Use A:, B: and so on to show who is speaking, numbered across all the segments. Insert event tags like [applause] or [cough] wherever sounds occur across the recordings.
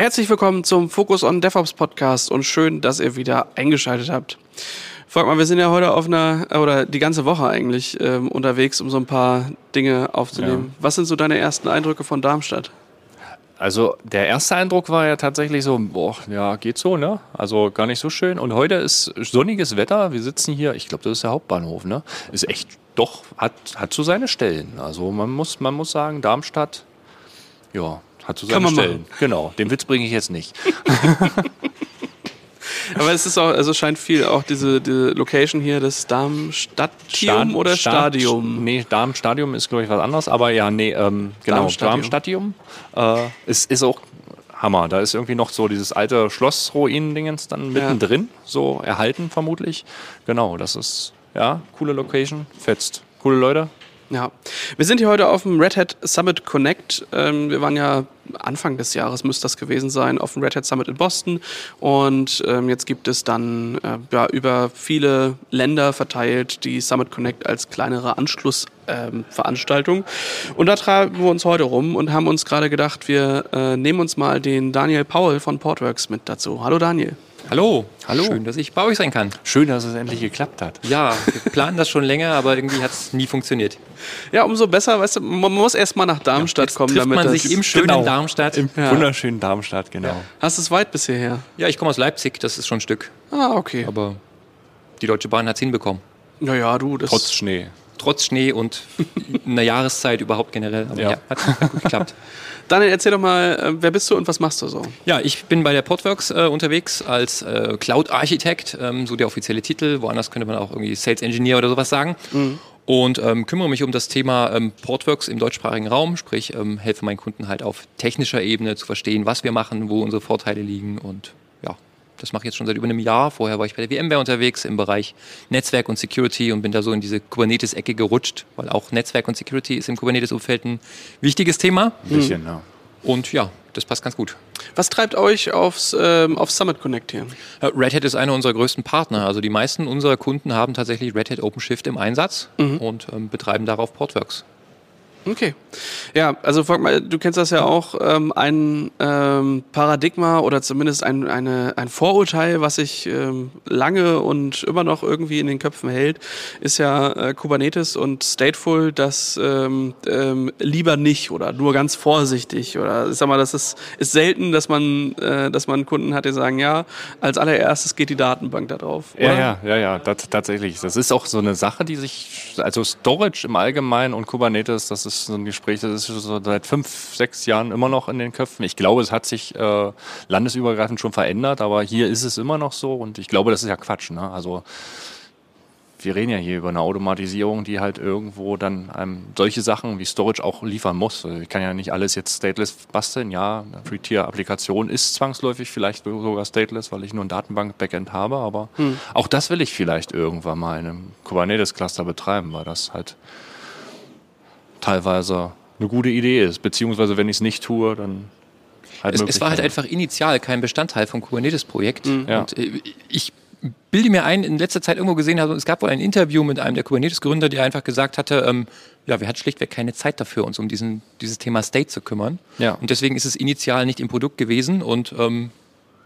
A: Herzlich willkommen zum Focus on DevOps Podcast und schön, dass ihr wieder eingeschaltet habt. Folgt mal, wir sind ja heute auf einer, oder die ganze Woche eigentlich ähm, unterwegs, um so ein paar Dinge aufzunehmen. Ja. Was sind so deine ersten Eindrücke von Darmstadt?
B: Also der erste Eindruck war ja tatsächlich so, boah, ja, geht so, ne? Also gar nicht so schön. Und heute ist sonniges Wetter. Wir sitzen hier, ich glaube, das ist der Hauptbahnhof, ne? Ist echt, doch, hat, hat so seine Stellen. Also man muss, man muss sagen, Darmstadt, ja, hat so seine Stellen. Machen. Genau, den Witz bringe ich jetzt nicht. [laughs]
A: Aber es ist auch, also scheint viel auch diese, diese Location hier, das Darmstadtium oder Stad, Stadium?
B: Nee, Darmstadium ist, glaube ich, was anderes. Aber ja, nee, ähm, genau, Darmstadium. Darmstadium äh, ist, ist auch Hammer. Da ist irgendwie noch so dieses alte Schlossruinen-Dingens dann mittendrin, ja. so erhalten vermutlich. Genau, das ist, ja, coole Location, fetzt. Coole Leute,
A: ja, wir sind hier heute auf dem Red Hat Summit Connect. Ähm, wir waren ja Anfang des Jahres, müsste das gewesen sein, auf dem Red Hat Summit in Boston. Und ähm, jetzt gibt es dann äh, ja, über viele Länder verteilt die Summit Connect als kleinere Anschlussveranstaltung. Ähm, und da treiben wir uns heute rum und haben uns gerade gedacht, wir äh, nehmen uns mal den Daniel Paul von Portworx mit dazu. Hallo Daniel.
C: Hallo. Hallo. Schön, dass ich bei euch sein kann.
B: Schön, dass es endlich geklappt hat.
C: Ja, wir [laughs] planen das schon länger, aber irgendwie hat es nie funktioniert.
A: Ja, umso besser, weißt du, man muss erst mal nach Darmstadt ja, kommen,
C: damit man sich im schönen genau. Darmstadt.
B: Im ja. wunderschönen Darmstadt, genau. Ja.
A: Hast du es weit bisher her?
C: Ja, ich komme aus Leipzig, das ist schon ein Stück.
A: Ah, okay.
C: Aber die Deutsche Bahn hat es hinbekommen.
A: Naja, du,
B: das. Trotz Schnee.
C: Trotz Schnee und einer Jahreszeit überhaupt generell. Aber ja, hat, hat gut geklappt. [laughs]
A: Daniel, erzähl doch mal, äh, wer bist du und was machst du so?
C: Ja, ich bin bei der Portworx äh, unterwegs als äh, Cloud-Architekt, ähm, so der offizielle Titel. Woanders könnte man auch irgendwie Sales Engineer oder sowas sagen. Mhm. Und ähm, kümmere mich um das Thema ähm, Portworx im deutschsprachigen Raum, sprich ähm, helfe meinen Kunden halt auf technischer Ebene zu verstehen, was wir machen, wo unsere Vorteile liegen und das mache ich jetzt schon seit über einem Jahr. Vorher war ich bei der VMware unterwegs im Bereich Netzwerk und Security und bin da so in diese Kubernetes-Ecke gerutscht, weil auch Netzwerk und Security ist im Kubernetes-Umfeld ein wichtiges Thema.
B: Ein bisschen, ja.
C: Und ja, das passt ganz gut.
A: Was treibt euch aufs, ähm, auf Summit Connect hier?
C: Äh, Red Hat ist einer unserer größten Partner. Also die meisten unserer Kunden haben tatsächlich Red Hat OpenShift im Einsatz mhm. und ähm, betreiben darauf Portworx.
A: Okay. Ja, also mal, du kennst das ja auch, ähm, ein ähm, Paradigma oder zumindest ein, eine, ein Vorurteil, was sich ähm, lange und immer noch irgendwie in den Köpfen hält, ist ja äh, Kubernetes und Stateful das ähm, ähm, lieber nicht oder nur ganz vorsichtig oder ich sag mal, das ist, ist selten, dass man, äh, dass man Kunden hat, die sagen, ja, als allererstes geht die Datenbank da drauf.
B: Oder? Ja, ja, ja, ja, das, tatsächlich. Das ist auch so eine Sache, die sich, also Storage im Allgemeinen und Kubernetes, das ist ist so ein Gespräch, das ist so seit fünf, sechs Jahren immer noch in den Köpfen. Ich glaube, es hat sich äh, landesübergreifend schon verändert, aber hier ist es immer noch so und ich glaube, das ist ja Quatsch. Ne? Also wir reden ja hier über eine Automatisierung, die halt irgendwo dann einem solche Sachen wie Storage auch liefern muss. Ich kann ja nicht alles jetzt stateless basteln. Ja, eine Free-Tier-Applikation ist zwangsläufig vielleicht sogar stateless, weil ich nur ein Datenbank-Backend habe, aber hm. auch das will ich vielleicht irgendwann mal in einem Kubernetes-Cluster betreiben, weil das halt teilweise eine gute Idee ist. Beziehungsweise, wenn ich es nicht tue, dann
C: halt es, es war halt einfach initial kein Bestandteil vom Kubernetes-Projekt. Mhm. Ja. Und äh, ich bilde mir ein, in letzter Zeit irgendwo gesehen habe, es gab wohl ein Interview mit einem der Kubernetes-Gründer, der einfach gesagt hatte, ähm, ja, wir hatten schlichtweg keine Zeit dafür, uns um diesen, dieses Thema State zu kümmern. Ja. Und deswegen ist es initial nicht im Produkt gewesen und ähm,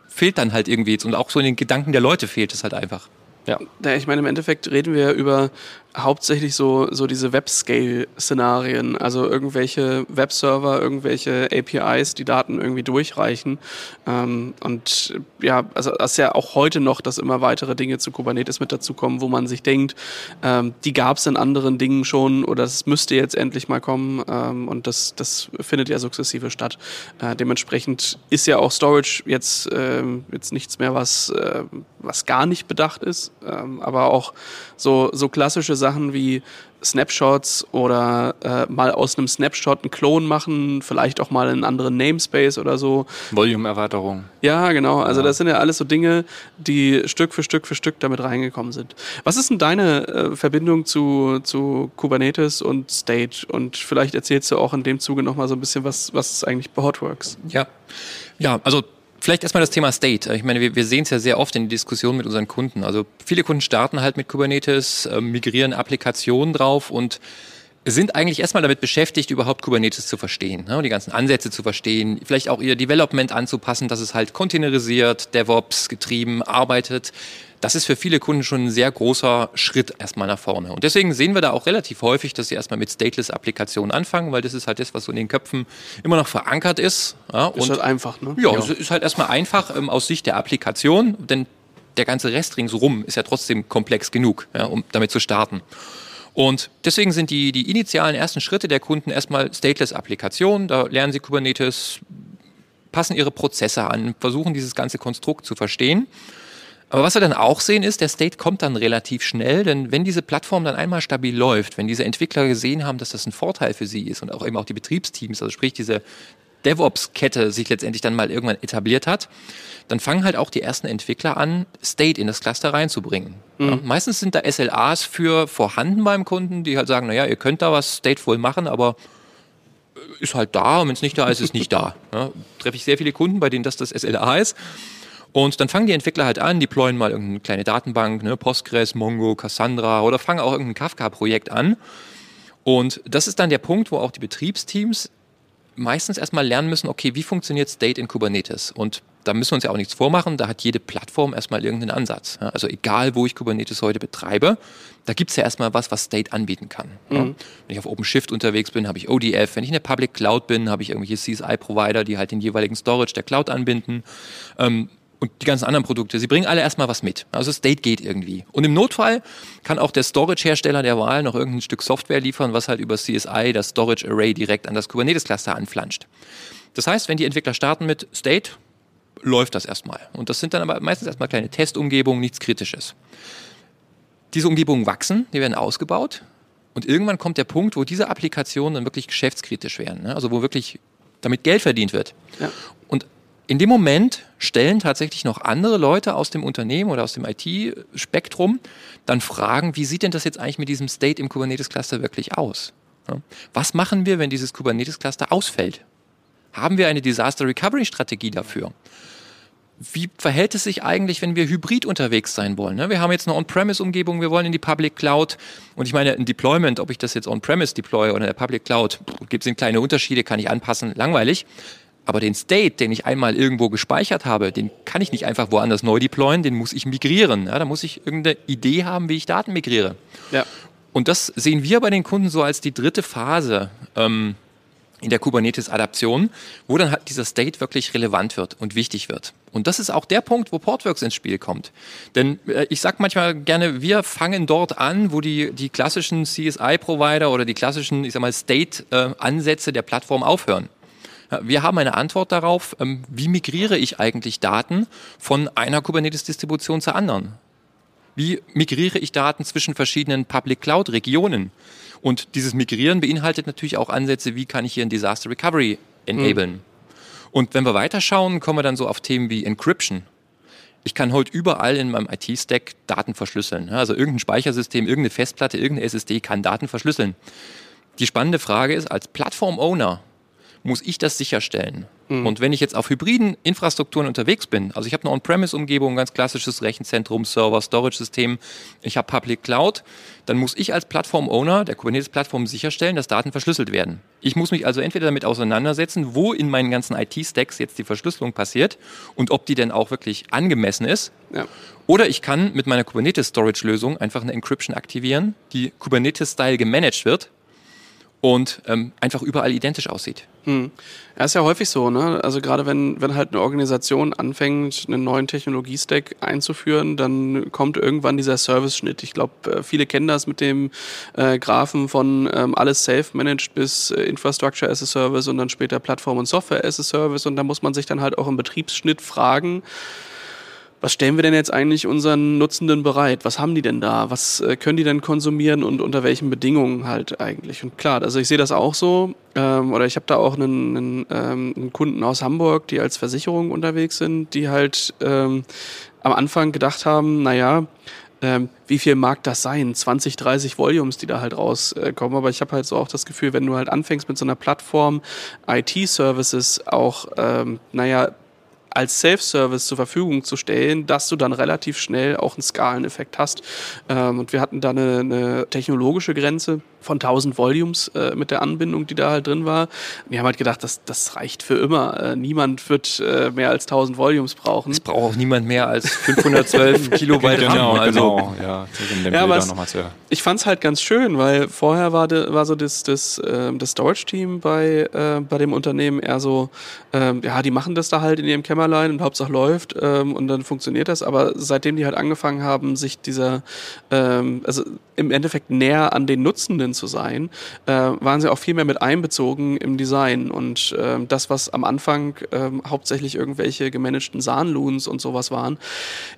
C: fehlt dann halt irgendwie jetzt. Und auch so in den Gedanken der Leute fehlt es halt einfach.
A: Ja. Ich meine, im Endeffekt reden wir über hauptsächlich so, so diese Web-Scale-Szenarien, also irgendwelche Webserver, irgendwelche APIs, die Daten irgendwie durchreichen. Ähm, und ja, also das ist ja auch heute noch, dass immer weitere Dinge zu Kubernetes mit dazukommen, wo man sich denkt, ähm, die gab es in anderen Dingen schon oder es müsste jetzt endlich mal kommen ähm, und das, das findet ja sukzessive statt. Äh, dementsprechend ist ja auch Storage jetzt, äh, jetzt nichts mehr, was, äh, was gar nicht bedacht ist, ähm, aber auch so, so klassische Sachen wie Snapshots oder äh, mal aus einem Snapshot einen Klon machen, vielleicht auch mal einen anderen Namespace oder so.
B: Volume-Erweiterung.
A: Ja, genau. Also ja. das sind ja alles so Dinge, die Stück für Stück für Stück damit reingekommen sind. Was ist denn deine äh, Verbindung zu, zu Kubernetes und State? Und vielleicht erzählst du auch in dem Zuge nochmal so ein bisschen, was, was ist eigentlich Portworx?
C: Ja, ja, also Vielleicht erstmal das Thema State. Ich meine, wir, wir sehen es ja sehr oft in Diskussionen mit unseren Kunden. Also viele Kunden starten halt mit Kubernetes, äh, migrieren Applikationen drauf und sind eigentlich erstmal damit beschäftigt, überhaupt Kubernetes zu verstehen, ne, die ganzen Ansätze zu verstehen, vielleicht auch ihr Development anzupassen, dass es halt containerisiert, DevOps getrieben arbeitet. Das ist für viele Kunden schon ein sehr großer Schritt erstmal nach vorne. Und deswegen sehen wir da auch relativ häufig, dass sie erstmal mit Stateless-Applikationen anfangen, weil das ist halt das, was so in den Köpfen immer noch verankert ist.
A: Ja, ist halt einfach, ne?
C: Ja, ja. es ist halt erstmal einfach ähm, aus Sicht der Applikation, denn der ganze Rest ringsherum ist ja trotzdem komplex genug, ja, um damit zu starten. Und deswegen sind die, die initialen ersten Schritte der Kunden erstmal Stateless-Applikationen. Da lernen sie Kubernetes, passen ihre Prozesse an, versuchen dieses ganze Konstrukt zu verstehen. Aber was wir dann auch sehen ist, der State kommt dann relativ schnell, denn wenn diese Plattform dann einmal stabil läuft, wenn diese Entwickler gesehen haben, dass das ein Vorteil für sie ist und auch eben auch die Betriebsteams, also sprich diese DevOps-Kette sich letztendlich dann mal irgendwann etabliert hat, dann fangen halt auch die ersten Entwickler an, State in das Cluster reinzubringen. Mhm. Ja, meistens sind da SLAs für vorhanden beim Kunden, die halt sagen, naja, ihr könnt da was stateful machen, aber ist halt da und wenn es nicht da ist, ist nicht da. [laughs] Ja, treffe ich sehr viele Kunden, bei denen das das SLA ist. Und dann fangen die Entwickler halt an, deployen mal irgendeine kleine Datenbank, ne, Postgres, Mongo, Cassandra oder fangen auch irgendein Kafka-Projekt an. Und das ist dann der Punkt, wo auch die Betriebsteams meistens erstmal lernen müssen, okay, wie funktioniert State in Kubernetes? Und da müssen wir uns ja auch nichts vormachen, da hat jede Plattform erstmal irgendeinen Ansatz. Also egal, wo ich Kubernetes heute betreibe, da gibt es ja erstmal was, was State anbieten kann. Mhm. Wenn ich auf OpenShift unterwegs bin, habe ich ODF. Wenn ich in der Public Cloud bin, habe ich irgendwelche CSI-Provider, die halt den jeweiligen Storage der Cloud anbinden. Ähm, und die ganzen anderen Produkte, sie bringen alle erstmal was mit. Also State geht irgendwie. Und im Notfall kann auch der Storage-Hersteller der Wahl noch irgendein Stück Software liefern, was halt über CSI das Storage Array direkt an das Kubernetes-Cluster anflanscht. Das heißt, wenn die Entwickler starten mit State, läuft das erstmal. Und das sind dann aber meistens erstmal kleine Testumgebungen, nichts Kritisches. Diese Umgebungen wachsen, die werden ausgebaut. Und irgendwann kommt der Punkt, wo diese Applikationen dann wirklich geschäftskritisch werden. Ne? Also wo wirklich damit Geld verdient wird. Ja. Und in dem Moment stellen tatsächlich noch andere Leute aus dem Unternehmen oder aus dem IT-Spektrum dann Fragen, wie sieht denn das jetzt eigentlich mit diesem State im Kubernetes-Cluster wirklich aus? Was machen wir, wenn dieses Kubernetes-Cluster ausfällt? Haben wir eine Disaster Recovery Strategie dafür? Wie verhält es sich eigentlich, wenn wir hybrid unterwegs sein wollen? Wir haben jetzt eine On-Premise-Umgebung, wir wollen in die Public Cloud. Und ich meine, ein Deployment, ob ich das jetzt On-Premise deploye oder in der Public Cloud, gibt es kleine Unterschiede, kann ich anpassen, langweilig. Aber den State, den ich einmal irgendwo gespeichert habe, den kann ich nicht einfach woanders neu deployen, den muss ich migrieren. Ja, da muss ich irgendeine Idee haben, wie ich Daten migriere. Ja. Und das sehen wir bei den Kunden so als die dritte Phase ähm, in der Kubernetes-Adaption, wo dann halt dieser State wirklich relevant wird und wichtig wird. Und das ist auch der Punkt, wo Portworx ins Spiel kommt. Denn äh, ich sage manchmal gerne, wir fangen dort an, wo die, die klassischen CSI-Provider oder die klassischen, ich sag mal, State-Ansätze der Plattform aufhören. Wir haben eine Antwort darauf, ähm, wie migriere ich eigentlich Daten von einer Kubernetes-Distribution zur anderen? Wie migriere ich Daten zwischen verschiedenen Public Cloud-Regionen? Und dieses Migrieren beinhaltet natürlich auch Ansätze, wie kann ich hier ein Disaster Recovery enablen? Mhm. Und wenn wir weiterschauen, kommen wir dann so auf Themen wie Encryption. Ich kann heute überall in meinem IT-Stack Daten verschlüsseln. Also irgendein Speichersystem, irgendeine Festplatte, irgendeine SSD kann Daten verschlüsseln. Die spannende Frage ist, als Plattform-Owner, muss ich das sicherstellen. Mhm. Und wenn ich jetzt auf hybriden Infrastrukturen unterwegs bin, also ich habe eine On-Premise-Umgebung, ganz klassisches Rechenzentrum, Server, Storage-System, ich habe Public Cloud, dann muss ich als Plattform-Owner der Kubernetes-Plattform sicherstellen, dass Daten verschlüsselt werden. Ich muss mich also entweder damit auseinandersetzen, wo in meinen ganzen IT-Stacks jetzt die Verschlüsselung passiert und ob die denn auch wirklich angemessen ist. Ja. Oder ich kann mit meiner Kubernetes-Storage-Lösung einfach eine Encryption aktivieren, die Kubernetes-Style gemanagt wird und ähm, einfach überall identisch aussieht.
A: Hm. Ja, ist ja häufig so, ne? Also gerade wenn, wenn halt eine Organisation anfängt, einen neuen Technologiestack einzuführen, dann kommt irgendwann dieser Service-Schnitt. Ich glaube, äh, viele kennen das mit dem äh, Graphen von ähm, alles self-managed bis äh, Infrastructure as a Service und dann später Plattform und Software as a Service. Und da muss man sich dann halt auch im Betriebsschnitt fragen, was stellen wir denn jetzt eigentlich unseren Nutzenden bereit? Was haben die denn da? Was äh, können die denn konsumieren und unter welchen Bedingungen halt eigentlich? Und klar, also ich sehe das auch so, ähm, oder ich habe da auch einen, einen, ähm, einen, Kunden aus Hamburg, die als Versicherung unterwegs sind, die halt ähm, am Anfang gedacht haben, naja, ähm, wie viel mag das sein? 20, 30 Volumes, die da halt rauskommen. Aber ich habe halt so auch das Gefühl, wenn du halt anfängst mit so einer Plattform, IT-Services auch, ähm, naja, als Self-Service zur Verfügung zu stellen, dass du dann relativ schnell auch einen Skaleneffekt hast. Ähm, und wir hatten da eine, eine technologische Grenze von 1000 Volumes äh, mit der Anbindung, die da halt drin war. Wir haben halt gedacht, das, das reicht für immer. Äh, niemand wird äh, mehr als 1000 Volumes brauchen.
C: Es braucht auch niemand mehr als 512 [laughs] Kilobyte
B: Genau,
C: RAM. Also,
B: genau. Ja,
A: Ja, aber es-
B: nochmal zu
A: Ich fand es halt ganz schön, weil vorher war, de, war so das, das, ähm, das Storage-Team bei, äh, bei dem Unternehmen eher so, ähm, ja, die machen das da halt in ihrem Kämmerlein und Hauptsache läuft ähm, und dann funktioniert das. Aber seitdem die halt angefangen haben, sich dieser, also im Endeffekt näher an den Nutzenden zu sein, äh, waren sie auch viel mehr mit einbezogen im Design. Und ähm, das, was am Anfang ähm, hauptsächlich irgendwelche gemanagten SAN-Loons und sowas waren,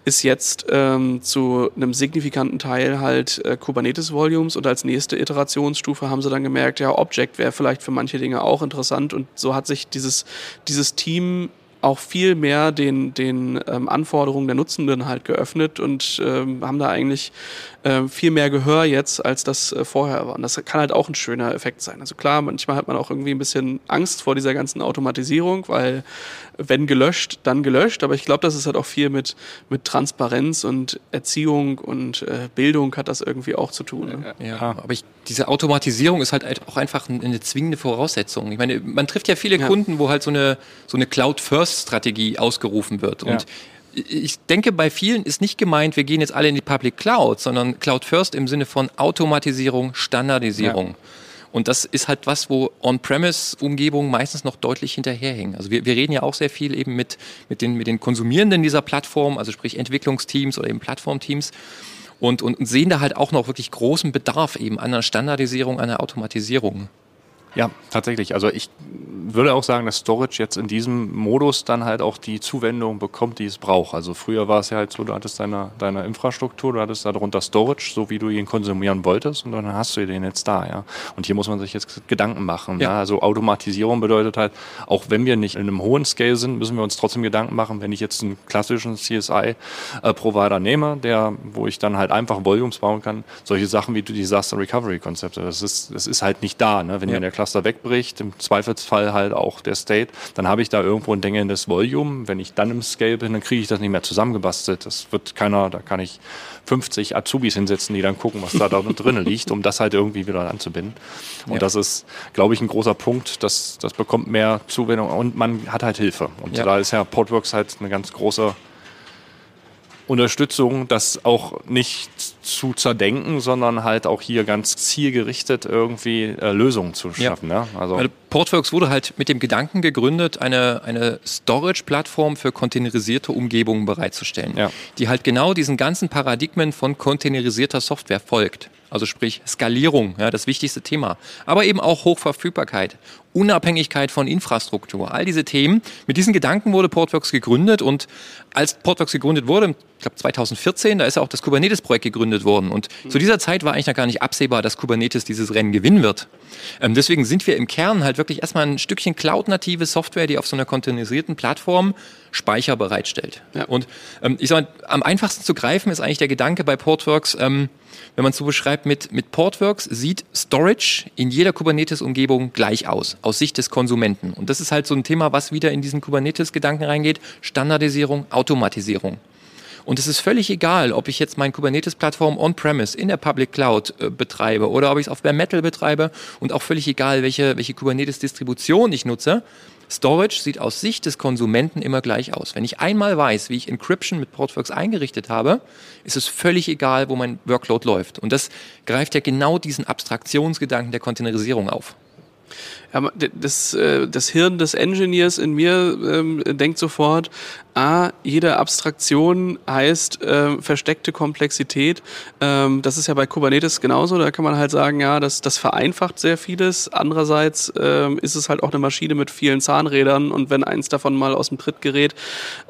A: ist jetzt ähm, zu einem signifikanten Teil halt äh, Kubernetes-Volumes und als nächste Iterationsstufe haben sie dann gemerkt, ja, Object wäre vielleicht für manche Dinge auch interessant und so hat sich dieses, dieses Team auch viel mehr den, den ähm, Anforderungen der Nutzenden halt geöffnet und ähm, haben da eigentlich ähm, viel mehr Gehör jetzt, als das äh, vorher war. Und das kann halt auch ein schöner Effekt sein. Also klar, manchmal hat man auch irgendwie ein bisschen Angst vor dieser ganzen Automatisierung, weil wenn gelöscht, dann gelöscht. Aber ich glaube, das ist halt auch viel mit, mit Transparenz und Erziehung und äh, Bildung hat das irgendwie auch zu tun. Ne?
C: Ja, aber ich, diese Automatisierung ist halt auch einfach ein- eine zwingende Voraussetzung. Ich meine, man trifft ja viele
A: Ja.
C: Kunden, wo halt so eine, so eine Cloud-First-Strategie ausgerufen wird.
B: Ja.
C: Ich denke, bei vielen ist nicht gemeint, wir gehen jetzt alle in die Public Cloud, sondern Cloud First im Sinne von Automatisierung, Standardisierung. Und das ist halt was, wo On-Premise-Umgebungen meistens noch deutlich hinterherhängen. Also wir, wir reden ja auch sehr viel eben mit, mit, den, mit den Konsumierenden dieser Plattform, also sprich Entwicklungsteams oder eben Plattformteams und, und sehen da halt auch noch wirklich großen Bedarf eben an einer Standardisierung, an einer Automatisierung.
B: Ja, tatsächlich. Also ich würde auch sagen, dass Storage jetzt in diesem Modus dann halt auch die Zuwendung bekommt, die es braucht. Also früher war es ja halt so, du hattest deine, deine Infrastruktur, du hattest darunter Storage, so wie du ihn konsumieren wolltest und dann hast du den jetzt da, ja. Und hier muss man sich jetzt Gedanken machen. Ja.
C: Ja.
B: Also Automatisierung bedeutet halt, auch wenn wir nicht in einem hohen Scale sind, müssen wir uns trotzdem Gedanken machen, wenn ich jetzt einen klassischen CSI-Provider nehme, der, wo ich dann halt einfach Volumes bauen kann, solche Sachen wie Disaster Recovery Konzepte, das ist, das ist halt nicht da, ne? Wenn
C: Ja.
B: mir der Cluster wegbricht, im Zweifelsfall halt auch der State, dann habe ich da irgendwo ein denkendes Volume. Wenn ich dann im Scale bin, dann kriege ich das nicht mehr zusammengebastelt. Das wird keiner, da kann ich 50 Azubis hinsetzen, die dann gucken, was da, da [laughs] drin liegt, um das halt irgendwie wieder anzubinden. Und
C: Ja.
B: das ist, glaube ich, ein großer Punkt. Das, das bekommt mehr Zuwendung und man hat halt Hilfe. Und
C: Ja.
B: da ist ja Portworx halt eine ganz große Unterstützung, das auch nicht zu zerdenken, sondern halt auch hier ganz zielgerichtet irgendwie äh, Lösungen zu
C: Ja.
B: schaffen. Ne? Also,
C: Weil Portworx wurde halt mit dem Gedanken gegründet, eine, eine Storage-Plattform für containerisierte Umgebungen bereitzustellen,
B: Ja.
C: die halt genau diesen ganzen Paradigmen von containerisierter Software folgt. Also sprich Skalierung, ja, das wichtigste Thema. Aber eben auch Hochverfügbarkeit, Unabhängigkeit von Infrastruktur, all diese Themen. Mit diesen Gedanken wurde Portworx gegründet und als Portworx gegründet wurde, ich glaube 2014, da ist ja auch das Kubernetes-Projekt gegründet worden. Und zu dieser Zeit war eigentlich noch gar nicht absehbar, dass Kubernetes dieses Rennen gewinnen wird. Ähm, deswegen sind wir im Kern halt wirklich erstmal ein Stückchen cloud-native Software, die auf so einer containerisierten Plattform Speicher bereitstellt.
A: Ja.
C: Und ähm, ich sag mal, am einfachsten zu greifen ist eigentlich der Gedanke bei Portworx, ähm, wenn man es so beschreibt, mit, mit Portworx sieht Storage in jeder Kubernetes-Umgebung gleich aus, aus Sicht des Konsumenten. Und das ist halt so ein Thema, was wieder in diesen Kubernetes-Gedanken reingeht. Standardisierung, Automatisierung. Und es ist völlig egal, ob ich jetzt meine Kubernetes-Plattform on-premise in der Public Cloud äh, betreibe oder ob ich es auf Bare Metal betreibe und auch völlig egal, welche, welche Kubernetes-Distribution ich nutze. Storage sieht aus Sicht des Konsumenten immer gleich aus. Wenn ich einmal weiß, wie ich Encryption mit Portworx eingerichtet habe, ist es völlig egal, wo mein Workload läuft. Und das greift ja genau diesen Abstraktionsgedanken der Containerisierung auf.
A: Das, äh, das Hirn des Engineers in mir ähm, denkt sofort, ah, jede Abstraktion heißt äh, versteckte Komplexität. Ähm, das ist ja bei Kubernetes genauso. Da kann man halt sagen, ja, das, das vereinfacht sehr vieles. Andererseits ähm, ist es halt auch eine Maschine mit vielen Zahnrädern und wenn eins davon mal aus dem Tritt gerät,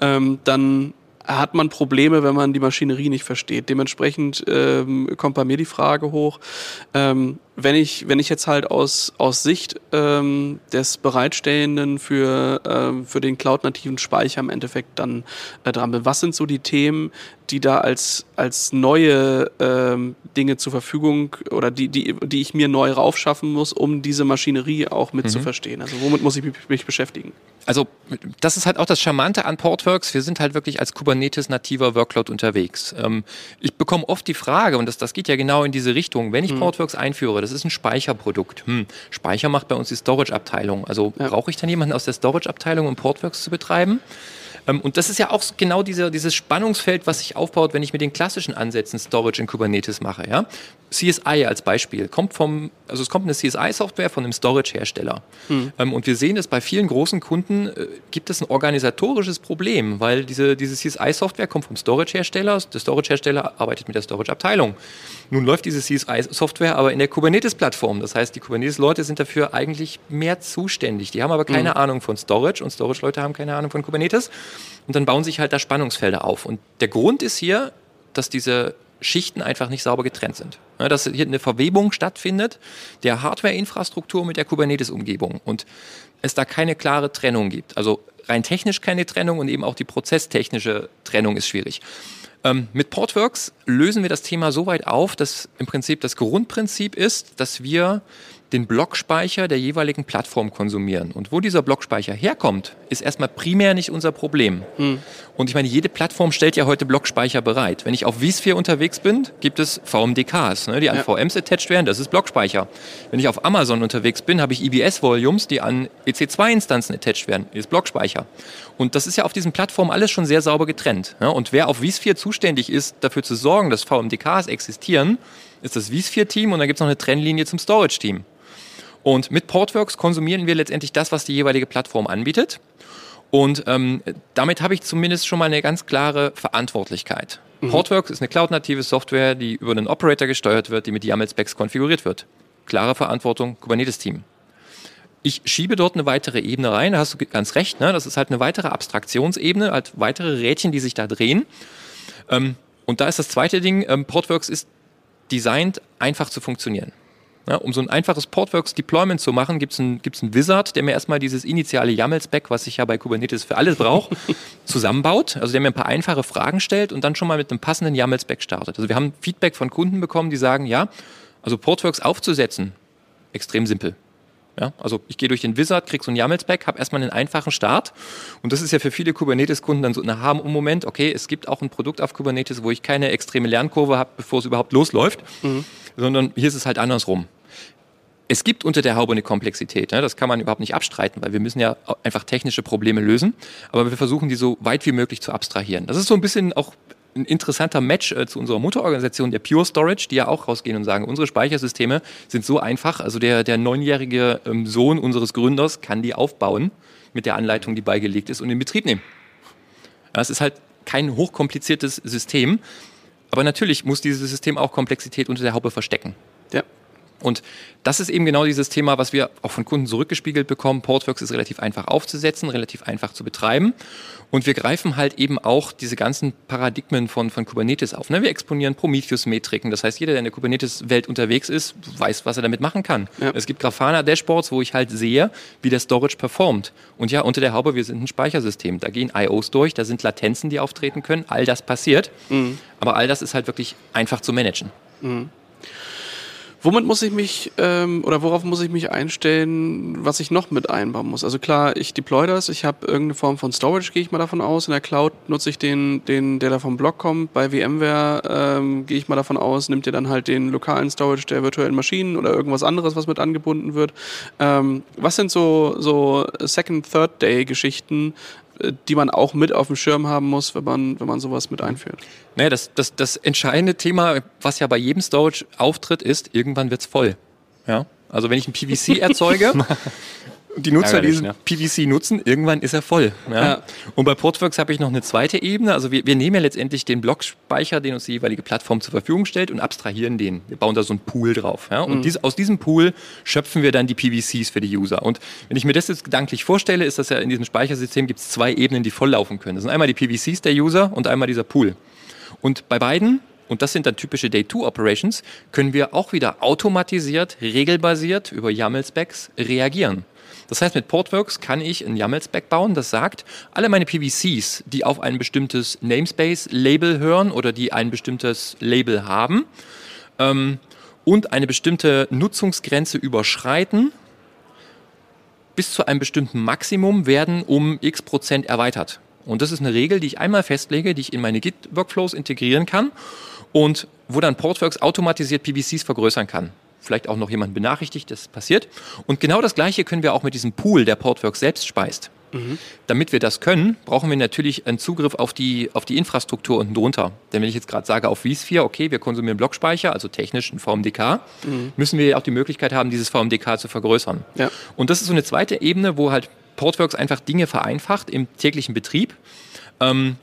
A: ähm, dann hat man Probleme, wenn man die Maschinerie nicht versteht. Dementsprechend ähm, kommt bei mir die Frage hoch, ähm, wenn ich, wenn ich jetzt halt aus, aus Sicht ähm, des Bereitstellenden für, ähm, für den cloud-nativen Speicher im Endeffekt dann äh, dran bin, was sind so die Themen, die da als, als neue ähm, Dinge zur Verfügung oder die, die, die ich mir neu raufschaffen muss, um diese Maschinerie auch mit zu verstehen? Also womit muss ich mich, beschäftigen?
C: Also das ist halt auch das Charmante an Portworx. Wir sind halt wirklich als Kubernetes-nativer Workload unterwegs. Ähm, ich bekomme oft die Frage, und das, das geht ja genau in diese Richtung, wenn ich Portworx einführe, das ist ein Speicherprodukt. Hm. Speicher macht bei uns die Storage-Abteilung. Also ja. brauche ich dann jemanden aus der Storage-Abteilung, um Portworx zu betreiben? Ähm, und das ist ja auch genau diese, dieses Spannungsfeld, was sich aufbaut, wenn ich mit den klassischen Ansätzen Storage in Kubernetes mache. Ja? CSI als Beispiel kommt vom, also es kommt eine CSI-Software von einem Storage-Hersteller. Hm. Ähm, und wir sehen, dass bei vielen großen Kunden äh, gibt es ein organisatorisches Problem, weil diese, diese CSI-Software kommt vom Storage-Hersteller. Der Storage-Hersteller arbeitet mit der Storage-Abteilung. Nun läuft diese CSI-Software aber in der Kubernetes-Plattform. Das heißt, die Kubernetes-Leute sind dafür eigentlich mehr zuständig. Die haben aber keine hm. Ahnung von Storage und Storage-Leute haben keine Ahnung von Kubernetes. Und dann bauen sich halt da Spannungsfelder auf. Und der Grund ist hier, dass diese Schichten einfach nicht sauber getrennt sind. Ja, dass hier eine Verwebung stattfindet der Hardware-Infrastruktur mit der Kubernetes-Umgebung und es da keine klare Trennung gibt. Also rein technisch keine Trennung und eben auch die prozesstechnische Trennung ist schwierig. Ähm, mit Portworx lösen wir das Thema so weit auf, dass im Prinzip das Grundprinzip ist, dass wir den Blockspeicher der jeweiligen Plattform konsumieren. Und wo dieser Blockspeicher herkommt, ist erstmal primär nicht unser Problem. Hm. Und ich meine, jede Plattform stellt ja heute Blockspeicher bereit. Wenn ich auf vSphere unterwegs bin, gibt es VMDKs, ne, die an ja. VMs attached werden, das ist Blockspeicher. Wenn ich auf Amazon unterwegs bin, habe ich EBS-Volumes, die an EC2-Instanzen attached werden, das ist Blockspeicher. Und das ist ja auf diesen Plattformen alles schon sehr sauber getrennt. Ja? Und wer auf vSphere zuständig ist, dafür zu sorgen, dass VMDKs existieren, ist das vSphere-Team und dann gibt es noch eine Trennlinie zum Storage-Team. Und mit Portworx konsumieren wir letztendlich das, was die jeweilige Plattform anbietet. Und ähm, damit habe ich zumindest schon mal eine ganz klare Verantwortlichkeit. Mhm. Portworx ist eine cloud-native Software, die über einen Operator gesteuert wird, die mit YAML-Specs konfiguriert wird. Klare Verantwortung, Kubernetes-Team. Ich schiebe dort eine weitere Ebene rein, da hast du ganz recht, ne? das ist halt eine weitere Abstraktionsebene, halt weitere Rädchen, die sich da drehen. Ähm, und da ist das zweite Ding, ähm, Portworx ist designt, einfach zu funktionieren. Ja, um so ein einfaches Portworx-Deployment zu machen, gibt es einen, gibt's einen Wizard, der mir erstmal dieses initiale YAML-Spec, was ich ja bei Kubernetes für alles brauche, [laughs] zusammenbaut. Also der mir ein paar einfache Fragen stellt und dann schon mal mit einem passenden YAML-Spec startet. Also wir haben Feedback von Kunden bekommen, die sagen, ja, also Portworx aufzusetzen, extrem simpel. Ja, also ich gehe durch den Wizard, kriege so ein YAML-Spec, habe erstmal einen einfachen Start. Und das ist ja für viele Kubernetes-Kunden dann so ein Aha-Moment, okay, es gibt auch ein Produkt auf Kubernetes, wo ich keine extreme Lernkurve habe, bevor es überhaupt losläuft, mhm. sondern hier ist es halt andersrum es gibt unter der Haube eine Komplexität. Ne? Das kann man überhaupt nicht abstreiten, weil wir müssen ja einfach technische Probleme lösen. Aber wir versuchen, die so weit wie möglich zu abstrahieren. Das ist so ein bisschen auch ein interessanter Match äh, zu unserer Mutterorganisation, der Pure Storage, die ja auch rausgehen und sagen, unsere Speichersysteme sind so einfach. Also der, der neunjährige ähm, Sohn unseres Gründers kann die aufbauen mit der Anleitung, die beigelegt ist und in Betrieb nehmen. Das ist halt kein hochkompliziertes System. Aber natürlich muss dieses System auch Komplexität unter der Haube verstecken. Ja. Und das ist eben genau dieses Thema, was wir auch von Kunden zurückgespiegelt bekommen. Portworx ist relativ einfach aufzusetzen, relativ einfach zu betreiben. Und wir greifen halt eben auch diese ganzen Paradigmen von, von Kubernetes auf. Ne? Wir exponieren Prometheus-Metriken. Das heißt, jeder, der in der Kubernetes-Welt unterwegs ist, weiß, was er damit machen kann. Ja. Es gibt Grafana-Dashboards, wo ich halt sehe, wie der Storage performt. Und ja, unter der Haube, wir sind ein Speichersystem. Da gehen IOs durch, da sind Latenzen, die auftreten können. All das passiert. Mhm. Aber all das ist halt wirklich einfach zu managen. Mhm.
A: Womit muss ich mich ähm, oder worauf muss ich mich einstellen, was ich noch mit einbauen muss? Also klar, ich deploy das, ich habe irgendeine Form von Storage, gehe ich mal davon aus. In der Cloud nutze ich den, den der da vom Blog kommt. Bei VMware ähm, gehe ich mal davon aus, nimmt ihr dann halt den lokalen Storage der virtuellen Maschinen oder irgendwas anderes, was mit angebunden wird. Ähm, was sind so, so Second, Third Day Geschichten, die man auch mit auf dem Schirm haben muss, wenn man, wenn man sowas mit einführt.
C: Naja, das, das, das entscheidende Thema, was ja bei jedem Storage auftritt, ist, irgendwann wird es voll. Ja? Also wenn ich ein PVC [laughs] erzeuge [laughs] [laughs] die Nutzer, die diesen ne? PVC nutzen, irgendwann ist er voll. Ja? ja. Und bei Portworx habe ich noch eine zweite Ebene. Also wir, wir nehmen ja letztendlich den Blockspeicher, den uns die jeweilige Plattform zur Verfügung stellt und abstrahieren den. Wir bauen da so einen Pool drauf. Ja? Und mhm. dies, aus diesem Pool schöpfen wir dann die PVCs für die User. Und wenn ich mir das jetzt gedanklich vorstelle, ist das ja in diesem Speichersystem gibt es zwei Ebenen, die volllaufen können. Das sind einmal die PVCs der User und einmal dieser Pool. Und bei beiden und das sind dann typische Day-2-Operations, können wir auch wieder automatisiert, regelbasiert über YAML-Specs reagieren. Das heißt, mit Portworx kann ich ein YAML-Spec bauen, das sagt, alle meine PVCs, die auf ein bestimmtes Namespace-Label hören oder die ein bestimmtes Label haben ähm, und eine bestimmte Nutzungsgrenze überschreiten, bis zu einem bestimmten Maximum werden um x Prozent erweitert. Und das ist eine Regel, die ich einmal festlege, die ich in meine Git-Workflows integrieren kann und wo dann Portworx automatisiert PVCs vergrößern kann. vielleicht auch noch jemand benachrichtigt, das passiert. Und genau das Gleiche können wir auch mit diesem Pool, der Portworx selbst speist. Mhm. Damit wir das können, brauchen wir natürlich einen Zugriff auf die, auf die Infrastruktur unten drunter. Denn wenn ich jetzt gerade sage auf vSphere, okay, wir konsumieren Blockspeicher, also technisch ein VMDK, mhm. müssen wir auch die Möglichkeit haben, dieses VMDK zu vergrößern. Ja. Und das ist so eine zweite Ebene, wo halt Portworx einfach Dinge vereinfacht im täglichen Betrieb. Ähm,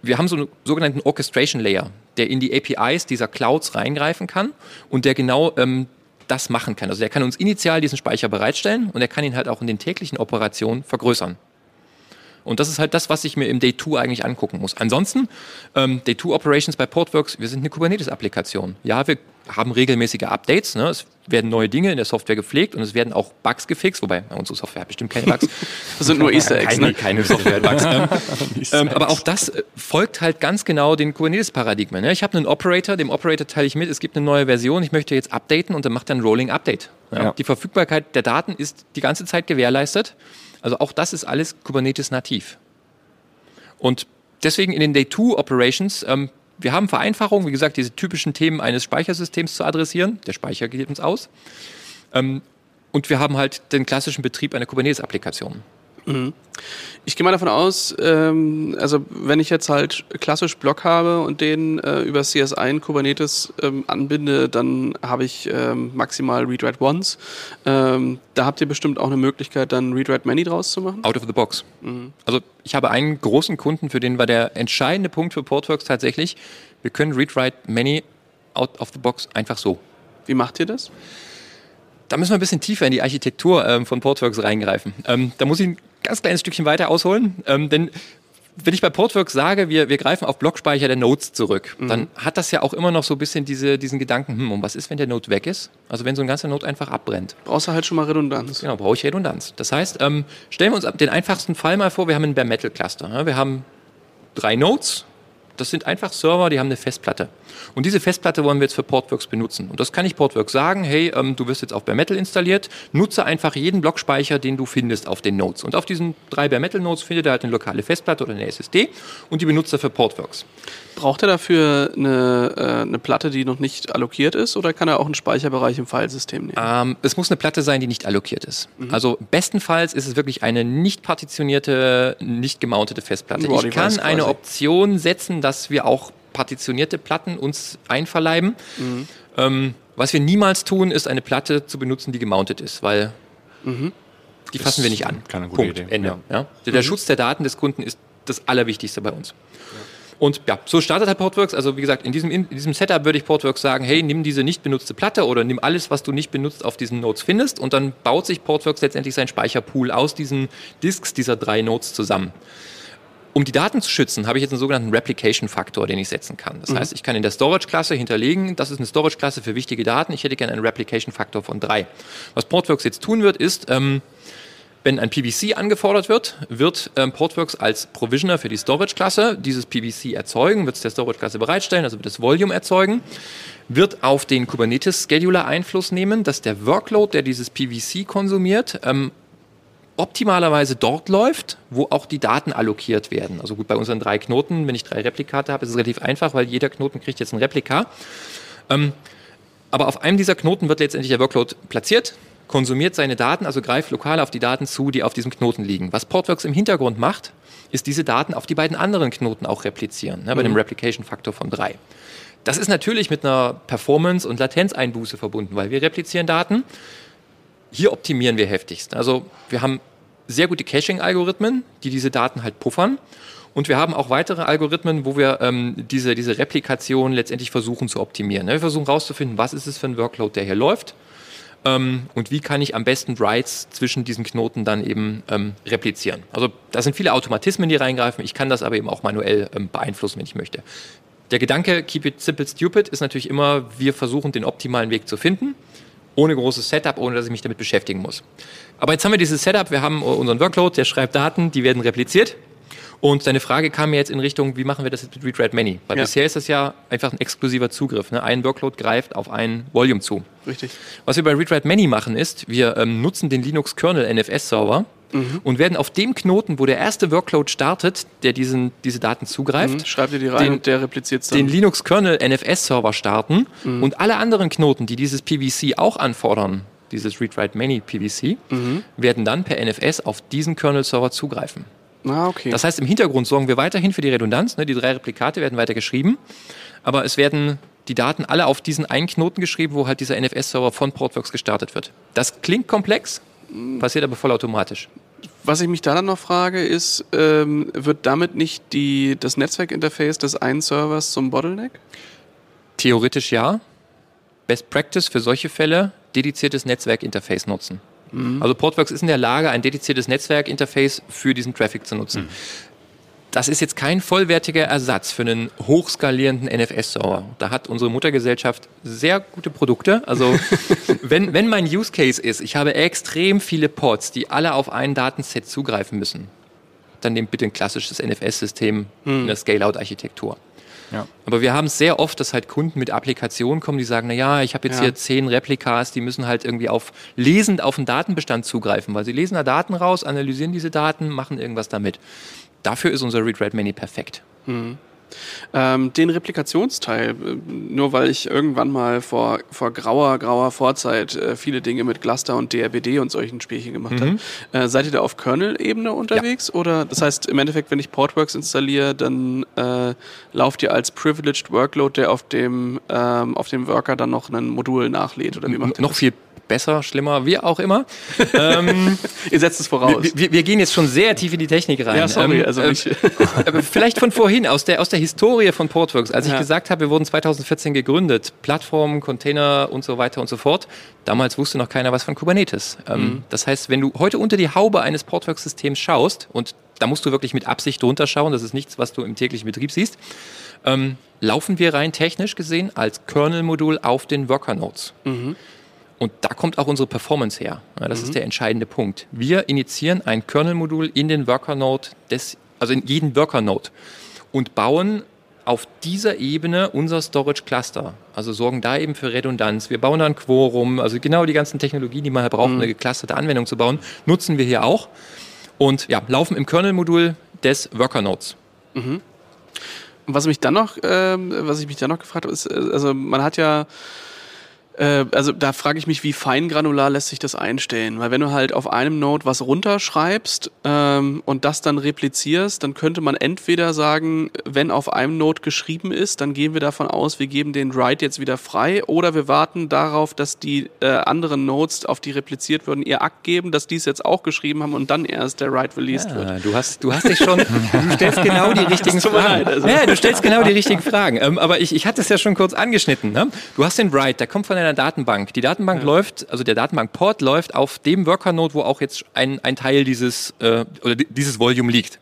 C: wir haben so einen sogenannten Orchestration Layer, der in die APIs dieser Clouds reingreifen kann und der genau ähm, das machen kann. Also der kann uns initial diesen Speicher bereitstellen und er kann ihn halt auch in den täglichen Operationen vergrößern. Und das ist halt das, was ich mir im Day 2 eigentlich angucken muss. Ansonsten, ähm, Day 2 Operations bei Portworx, wir sind eine Kubernetes-Applikation. Ja, wir haben regelmäßige Updates. Ne? Es werden neue Dinge in der Software gepflegt und es werden auch Bugs gefixt, wobei bei unsere Software hat bestimmt keine Bugs. [laughs]
A: Das sind nur Easter Eggs.
C: Keine, ne? keine Software-Bugs. ähm, [laughs] aber auch das äh, folgt halt ganz genau den Kubernetes-Paradigmen. Ne? Ich habe einen Operator, dem Operator teile ich mit, es gibt eine neue Version, ich möchte jetzt updaten und dann macht er ein Rolling Update. Ja? Ja. Die Verfügbarkeit der Daten ist die ganze Zeit gewährleistet. Also auch das ist alles Kubernetes nativ. Und deswegen in den Day 2 Operations ähm, wir haben Vereinfachungen, wie gesagt, diese typischen Themen eines Speichersystems zu adressieren. Der Speicher geht uns aus. Ähm, und wir haben halt den klassischen Betrieb einer Kubernetes-Applikation.
A: Mhm. Ich gehe mal davon aus, ähm, also wenn ich jetzt halt klassisch Block habe und den äh, über CSI in Kubernetes ähm, anbinde, dann habe ich ähm, maximal Read-Write Once. Ähm, da habt ihr bestimmt auch eine Möglichkeit, dann Read-Write Many draus zu machen?
C: Out of the box. Mhm. Also ich habe einen großen Kunden, für den war der entscheidende Punkt für Portworx tatsächlich, wir können Read-Write Many out of the box einfach so.
A: Wie macht ihr das?
C: Da müssen wir ein bisschen tiefer in die Architektur ähm, von Portworx reingreifen. Ähm, da muss ich ganz kleines Stückchen weiter ausholen, ähm, denn wenn ich bei Portworx sage, wir, wir greifen auf Blockspeicher der Nodes zurück, mhm. dann hat das ja auch immer noch so ein bisschen diese, diesen Gedanken, hm, und was ist, wenn der Node weg ist? Also wenn so ein ganzer Node einfach abbrennt.
A: Brauchst du halt schon mal Redundanz.
C: Genau, brauche ich Redundanz. Das heißt, ähm, stellen wir uns den einfachsten Fall mal vor, wir haben ein Bare Metal Cluster. Ja? Wir haben drei Nodes, das sind einfach Server, die haben eine Festplatte. Und diese Festplatte wollen wir jetzt für Portworx benutzen. Und das kann ich Portworx sagen, hey, ähm, du wirst jetzt auf Bare Metal installiert, nutze einfach jeden Blockspeicher, den du findest auf den Nodes. Und auf diesen drei Bare Metal Nodes findet er halt eine lokale Festplatte oder eine SSD und die benutzt er für Portworx.
A: Braucht er dafür eine, äh, eine Platte, die noch nicht allokiert ist oder kann er auch einen Speicherbereich im Filesystem nehmen?
C: Ähm, es muss eine Platte sein, die nicht allokiert ist. Mhm. Also bestenfalls ist es wirklich eine nicht partitionierte, nicht gemountete Festplatte. Ich kann eine Option setzen, dass wir auch partitionierte Platten uns einverleiben. Mhm. Ähm, was wir niemals tun, ist eine Platte zu benutzen, die gemountet ist, weil mhm. die fassen das wir nicht an.
B: Keine gute Punkt. Idee.
C: Ende. Ja. Ja? Der, mhm. Schutz der Daten des Kunden ist das Allerwichtigste bei uns. Und ja, so startet halt Portworx. Also wie gesagt, in diesem, in diesem Setup würde ich Portworx sagen, hey, nimm diese nicht benutzte Platte oder nimm alles, was du nicht benutzt auf diesen Nodes findest und dann baut sich Portworx letztendlich sein Speicherpool aus diesen Disks dieser drei Nodes zusammen. Um die Daten zu schützen, habe ich jetzt einen sogenannten Replication-Faktor, den ich setzen kann. Das mhm. heißt, ich kann in der Storage-Klasse hinterlegen, das ist eine Storage-Klasse für wichtige Daten, ich hätte gerne einen Replication-Faktor von drei. Was Portworx jetzt tun wird, ist, ähm, wenn ein PVC angefordert wird, wird ähm, Portworx als Provisioner für die Storage-Klasse dieses PVC erzeugen, wird es der Storage-Klasse bereitstellen, also wird das Volume erzeugen, wird auf den Kubernetes-Scheduler Einfluss nehmen, dass der Workload, der dieses PVC konsumiert, ähm, optimalerweise dort läuft, wo auch die Daten allokiert werden. Also gut, bei unseren drei Knoten, wenn ich drei Replikate habe, ist es relativ einfach, weil jeder Knoten kriegt jetzt ein Replika. Ähm, aber auf einem dieser Knoten wird letztendlich der Workload platziert, konsumiert seine Daten, also greift lokal auf die Daten zu, die auf diesem Knoten liegen. Was Portworx im Hintergrund macht, ist diese Daten auf die beiden anderen Knoten auch replizieren, ne, bei mhm. dem Replication-Faktor von drei. Das ist natürlich mit einer Performance- und Latenzeinbuße verbunden, weil wir replizieren Daten, hier optimieren wir heftigst. Also wir haben sehr gute Caching-Algorithmen, die diese Daten halt puffern. Und wir haben auch weitere Algorithmen, wo wir ähm, diese, diese Replikation letztendlich versuchen zu optimieren. Wir versuchen herauszufinden, was ist es für ein Workload, der hier läuft ähm, und wie kann ich am besten Writes zwischen diesen Knoten dann eben ähm, replizieren. Also da sind viele Automatismen, die reingreifen. Ich kann das aber eben auch manuell ähm, beeinflussen, wenn ich möchte. Der Gedanke, keep it simple stupid, ist natürlich immer, wir versuchen den optimalen Weg zu finden ohne großes Setup, ohne dass ich mich damit beschäftigen muss. Aber jetzt haben wir dieses Setup, wir haben unseren Workload, der schreibt Daten, die werden repliziert. Und deine Frage kam mir jetzt in Richtung, wie machen wir das jetzt mit Read-Write-Many? Weil ja. bisher ist das ja einfach ein exklusiver Zugriff. Ne? Ein Workload greift auf ein Volume zu.
A: Richtig.
C: Was wir bei Read-Write-Many machen ist, wir ähm, nutzen den Linux-Kernel NFS-Server und werden auf dem Knoten, wo der erste Workload startet, der diesen, diese Daten zugreift,
A: Mhm. Schreibt ihr die rein
C: Den-
A: und der repliziert dann.
C: den Linux-Kernel NFS-Server starten
A: Mhm.
C: und alle anderen Knoten, die dieses PVC auch anfordern, dieses Read-Write-Many PVC,
A: Mhm.
C: werden dann per NFS auf diesen Kernel-Server zugreifen.
A: ah, okay.
C: Das heißt, im Hintergrund sorgen wir weiterhin für die Redundanz. Ne? Die drei Replikate werden weiter geschrieben, aber es werden die Daten alle auf diesen einen Knoten geschrieben, wo halt dieser NFS-Server von Portworx gestartet wird. Das klingt komplex, passiert aber vollautomatisch.
A: Was ich mich da dann noch frage, ist, ähm, wird damit nicht die, das Netzwerkinterface des einen Servers zum Bottleneck?
C: Theoretisch ja. Best Practice für solche Fälle, dediziertes Netzwerkinterface nutzen. Also Portworx ist in der Lage, ein dediziertes Netzwerkinterface für diesen Traffic zu nutzen. Das ist jetzt kein vollwertiger Ersatz für einen hochskalierenden NFS-Server. Da hat unsere Muttergesellschaft sehr gute Produkte. Also [laughs] wenn, wenn mein Use Case ist, ich habe extrem viele Pods, die alle auf ein Datenset zugreifen müssen, dann nehmt bitte ein klassisches NFS-System in der Scale-Out-Architektur.
B: Ja.
C: Aber wir haben sehr oft, dass halt Kunden mit Applikationen kommen, die sagen, na ja, ich habe jetzt
A: Ja.
C: hier zehn Replikas, die müssen halt irgendwie auf lesend auf den Datenbestand zugreifen, weil sie lesen da Daten raus, analysieren diese Daten, machen irgendwas damit. Dafür ist unser Read-Write-Many perfekt.
A: Ähm, den Replikationsteil, äh, nur weil ich irgendwann mal vor, vor grauer, grauer Vorzeit äh, viele Dinge mit Cluster und DRBD und solchen Spielchen gemacht habe, äh, seid ihr da auf Kernel-Ebene unterwegs? Oder das heißt, im Endeffekt, wenn ich Portworx installiere, dann äh, lauft ihr als Privileged Workload, der auf dem, ähm, auf dem Worker dann noch ein Modul nachlädt? Oder wie macht ihr
C: Noch
A: das?
C: viel besser, schlimmer, wie auch immer. ähm, [laughs]
A: Ihr setzt es voraus.
C: wir, wir, wir gehen jetzt schon sehr tief in die Technik rein.
A: ja, sorry,
C: Ähm,
A: also
C: äh,
A: nicht. [laughs]
C: Aber vielleicht von vorhin, aus der, aus der Historie von Portworx. Als ich
A: Ja.
C: gesagt habe, wir wurden 2014 gegründet, Plattformen, Container und so weiter und so fort. Damals wusste noch keiner was von Kubernetes. Ähm, Das heißt, wenn du heute unter die Haube eines Portworx-Systems schaust, und da musst du wirklich mit Absicht drunter schauen, das ist nichts, was du im täglichen Betrieb siehst, ähm, laufen wir rein technisch gesehen als Kernel-Modul auf den Worker-Nodes. Und da kommt auch unsere Performance her. Das ist der entscheidende Punkt. Wir initiieren ein Kernel-Modul in den Worker-Node, des, also in jeden Worker-Node und bauen auf dieser Ebene unser Storage-Cluster. Also sorgen da eben für Redundanz. Wir bauen dann Quorum, also genau die ganzen Technologien, die man halt braucht, um eine geclusterte Anwendung zu bauen, nutzen wir hier auch und ja, laufen im Kernel-Modul des Worker-Nodes.
A: Was mich dann noch, ähm, was ich mich dann noch gefragt habe, ist, äh, also man hat ja, äh, also da frage ich mich, wie feingranular lässt sich das einstellen? Weil wenn du halt auf einem Node was runterschreibst ähm, und das dann replizierst, dann könnte man entweder sagen, wenn auf einem Node geschrieben ist, dann gehen wir davon aus, wir geben den Write jetzt wieder frei, oder wir warten darauf, dass die äh, anderen Nodes, auf die repliziert würden, ihr Akt geben, dass die es jetzt auch geschrieben haben und dann erst der Write released wird.
C: Ah, du hast, du hast dich schon, [laughs] du stellst genau die richtigen Fragen.
A: leid, also.
C: Ja, du stellst genau die richtigen Fragen. Ähm, aber ich, ich hatte es ja schon kurz angeschnitten. Ne? Du hast den Write, der kommt von einer Datenbank. Die Datenbank läuft, also der Datenbank-Port läuft auf dem Worker-Node, wo auch jetzt ein, ein Teil dieses, äh, oder di- dieses Volume liegt.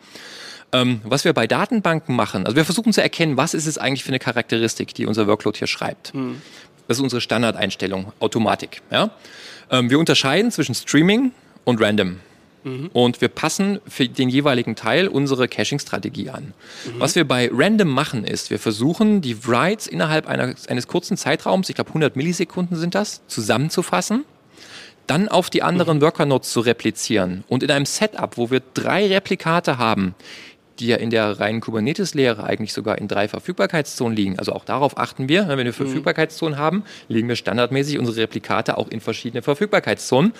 C: Ähm, was wir bei Datenbanken machen, also wir versuchen zu erkennen, was ist es eigentlich für eine Charakteristik, die unser Workload hier schreibt. Das ist unsere Standardeinstellung, Automatik. Ja? Ähm, wir unterscheiden zwischen Streaming und Random. Und wir passen für den jeweiligen Teil unsere Caching-Strategie an. Was wir bei Random machen, ist, wir versuchen, die Writes innerhalb einer, eines kurzen Zeitraums, ich glaube 100 Millisekunden sind das, zusammenzufassen, dann auf die anderen Worker-Nodes zu replizieren. Und in einem Setup, wo wir drei Replikate haben, die ja in der reinen Kubernetes-Lehre eigentlich sogar in drei Verfügbarkeitszonen liegen. Also auch darauf achten wir. Wenn wir Verfügbarkeitszonen haben, legen wir standardmäßig unsere Replikate auch in verschiedene Verfügbarkeitszonen.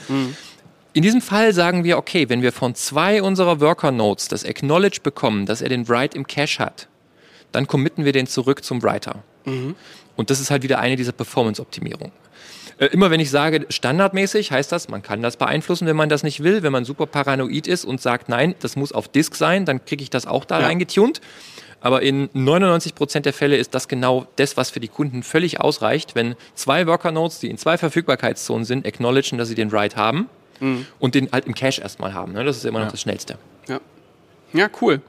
C: In diesem Fall sagen wir, okay, wenn wir von zwei unserer Worker-Nodes das Acknowledge bekommen, dass er den Write im Cache hat, dann committen wir den zurück zum Writer. Und das ist halt wieder eine dieser Performance-Optimierungen. Äh, Immer wenn ich sage standardmäßig, heißt das, man kann das beeinflussen, wenn man das nicht will. Wenn man super paranoid ist und sagt, nein, das muss auf Disk sein, dann kriege ich das auch da
A: Ja.
C: reingetunt. Aber in 99% der Fälle ist das genau das, was für die Kunden völlig ausreicht, wenn zwei Worker-Nodes, die in zwei Verfügbarkeitszonen sind, acknowledgen, dass sie den Write haben und den halt im Cache erstmal haben. Ne? Das ist immer noch
B: Ja.
C: das Schnellste.
A: Ja. Ja, cool.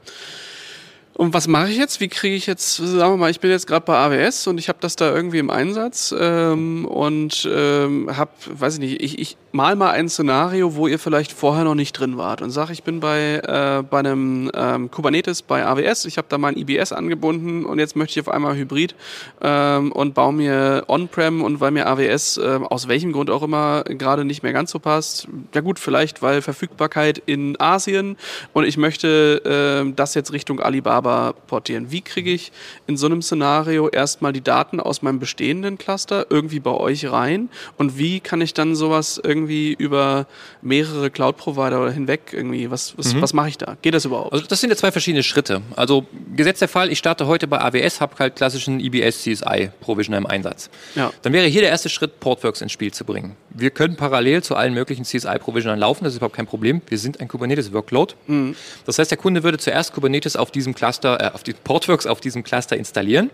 A: Und was mache ich jetzt? Wie kriege ich jetzt, sagen wir mal, ich bin jetzt gerade bei AWS und ich habe das da irgendwie im Einsatz ähm, und ähm, habe, weiß ich nicht, ich, ich mal mal ein Szenario, wo ihr vielleicht vorher noch nicht drin wart und sage, ich bin bei, äh, bei einem ähm, Kubernetes bei AWS, ich habe da mein IBS angebunden und jetzt möchte ich auf einmal Hybrid ähm, und baue mir On-Prem und weil mir AWS äh, aus welchem Grund auch immer gerade nicht mehr ganz so passt, ja gut, vielleicht weil Verfügbarkeit in Asien und ich möchte äh, das jetzt Richtung Alibaba portieren. Wie kriege ich in so einem Szenario erstmal die Daten aus meinem bestehenden Cluster irgendwie bei euch rein und wie kann ich dann sowas irgendwie irgendwie über mehrere Cloud-Provider hinweg irgendwie? Was, was, mhm. was mache ich da? Geht das überhaupt?
C: Also das sind ja zwei verschiedene Schritte. Also gesetzt der Fall, ich starte heute bei AWS, habe halt klassischen EBS CSI Provisioner im Einsatz. Ja. Dann wäre hier der erste Schritt, Portworx ins Spiel zu bringen. Wir können parallel zu allen möglichen CSI Provisionern laufen, das ist überhaupt kein Problem. Wir sind ein Kubernetes Workload. Mhm. Das heißt, der Kunde würde zuerst Kubernetes auf diesem Cluster, äh, auf die Portworx auf diesem Cluster installieren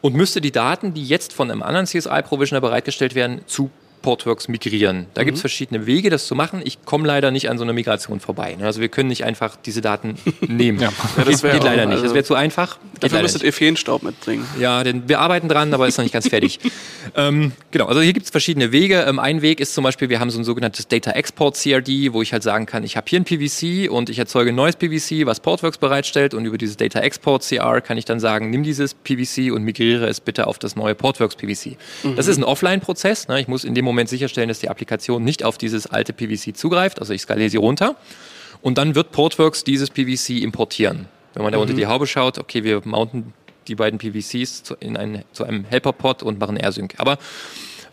C: und müsste die Daten, die jetzt von einem anderen CSI-Provisioner bereitgestellt werden, zu Portworx migrieren. Da mhm. gibt es verschiedene Wege, das zu machen. Ich komme leider nicht an so einer Migration vorbei. Ne? Also wir können nicht einfach diese Daten [laughs] nehmen. ja. ja. das geht, geht leider auch, nicht. Also das wäre zu einfach.
A: Dafür müsstet ihr Feenstaub mitbringen.
C: Ja, denn wir arbeiten dran, aber ist noch nicht ganz fertig. [laughs] ähm, genau, also hier gibt es verschiedene Wege. Ähm, ein Weg ist zum Beispiel, wir haben so ein sogenanntes Data Export CRD, wo ich halt sagen kann, ich habe hier ein PVC und ich erzeuge ein neues PVC, was Portworx bereitstellt und über dieses Data Export CR kann ich dann sagen, nimm dieses PVC und migriere es bitte auf das neue Portworx PVC. Mhm. Das ist ein Offline-Prozess. Ne? Ich muss in dem Moment Moment sicherstellen, dass die Applikation nicht auf dieses alte PVC zugreift. Also ich skaliere sie runter. Und dann wird Portworx dieses PVC importieren. Wenn man da mhm. unter die Haube schaut, okay, wir mounten die beiden PVCs zu, in einen, zu einem Helper-Pod und machen AirSync. Aber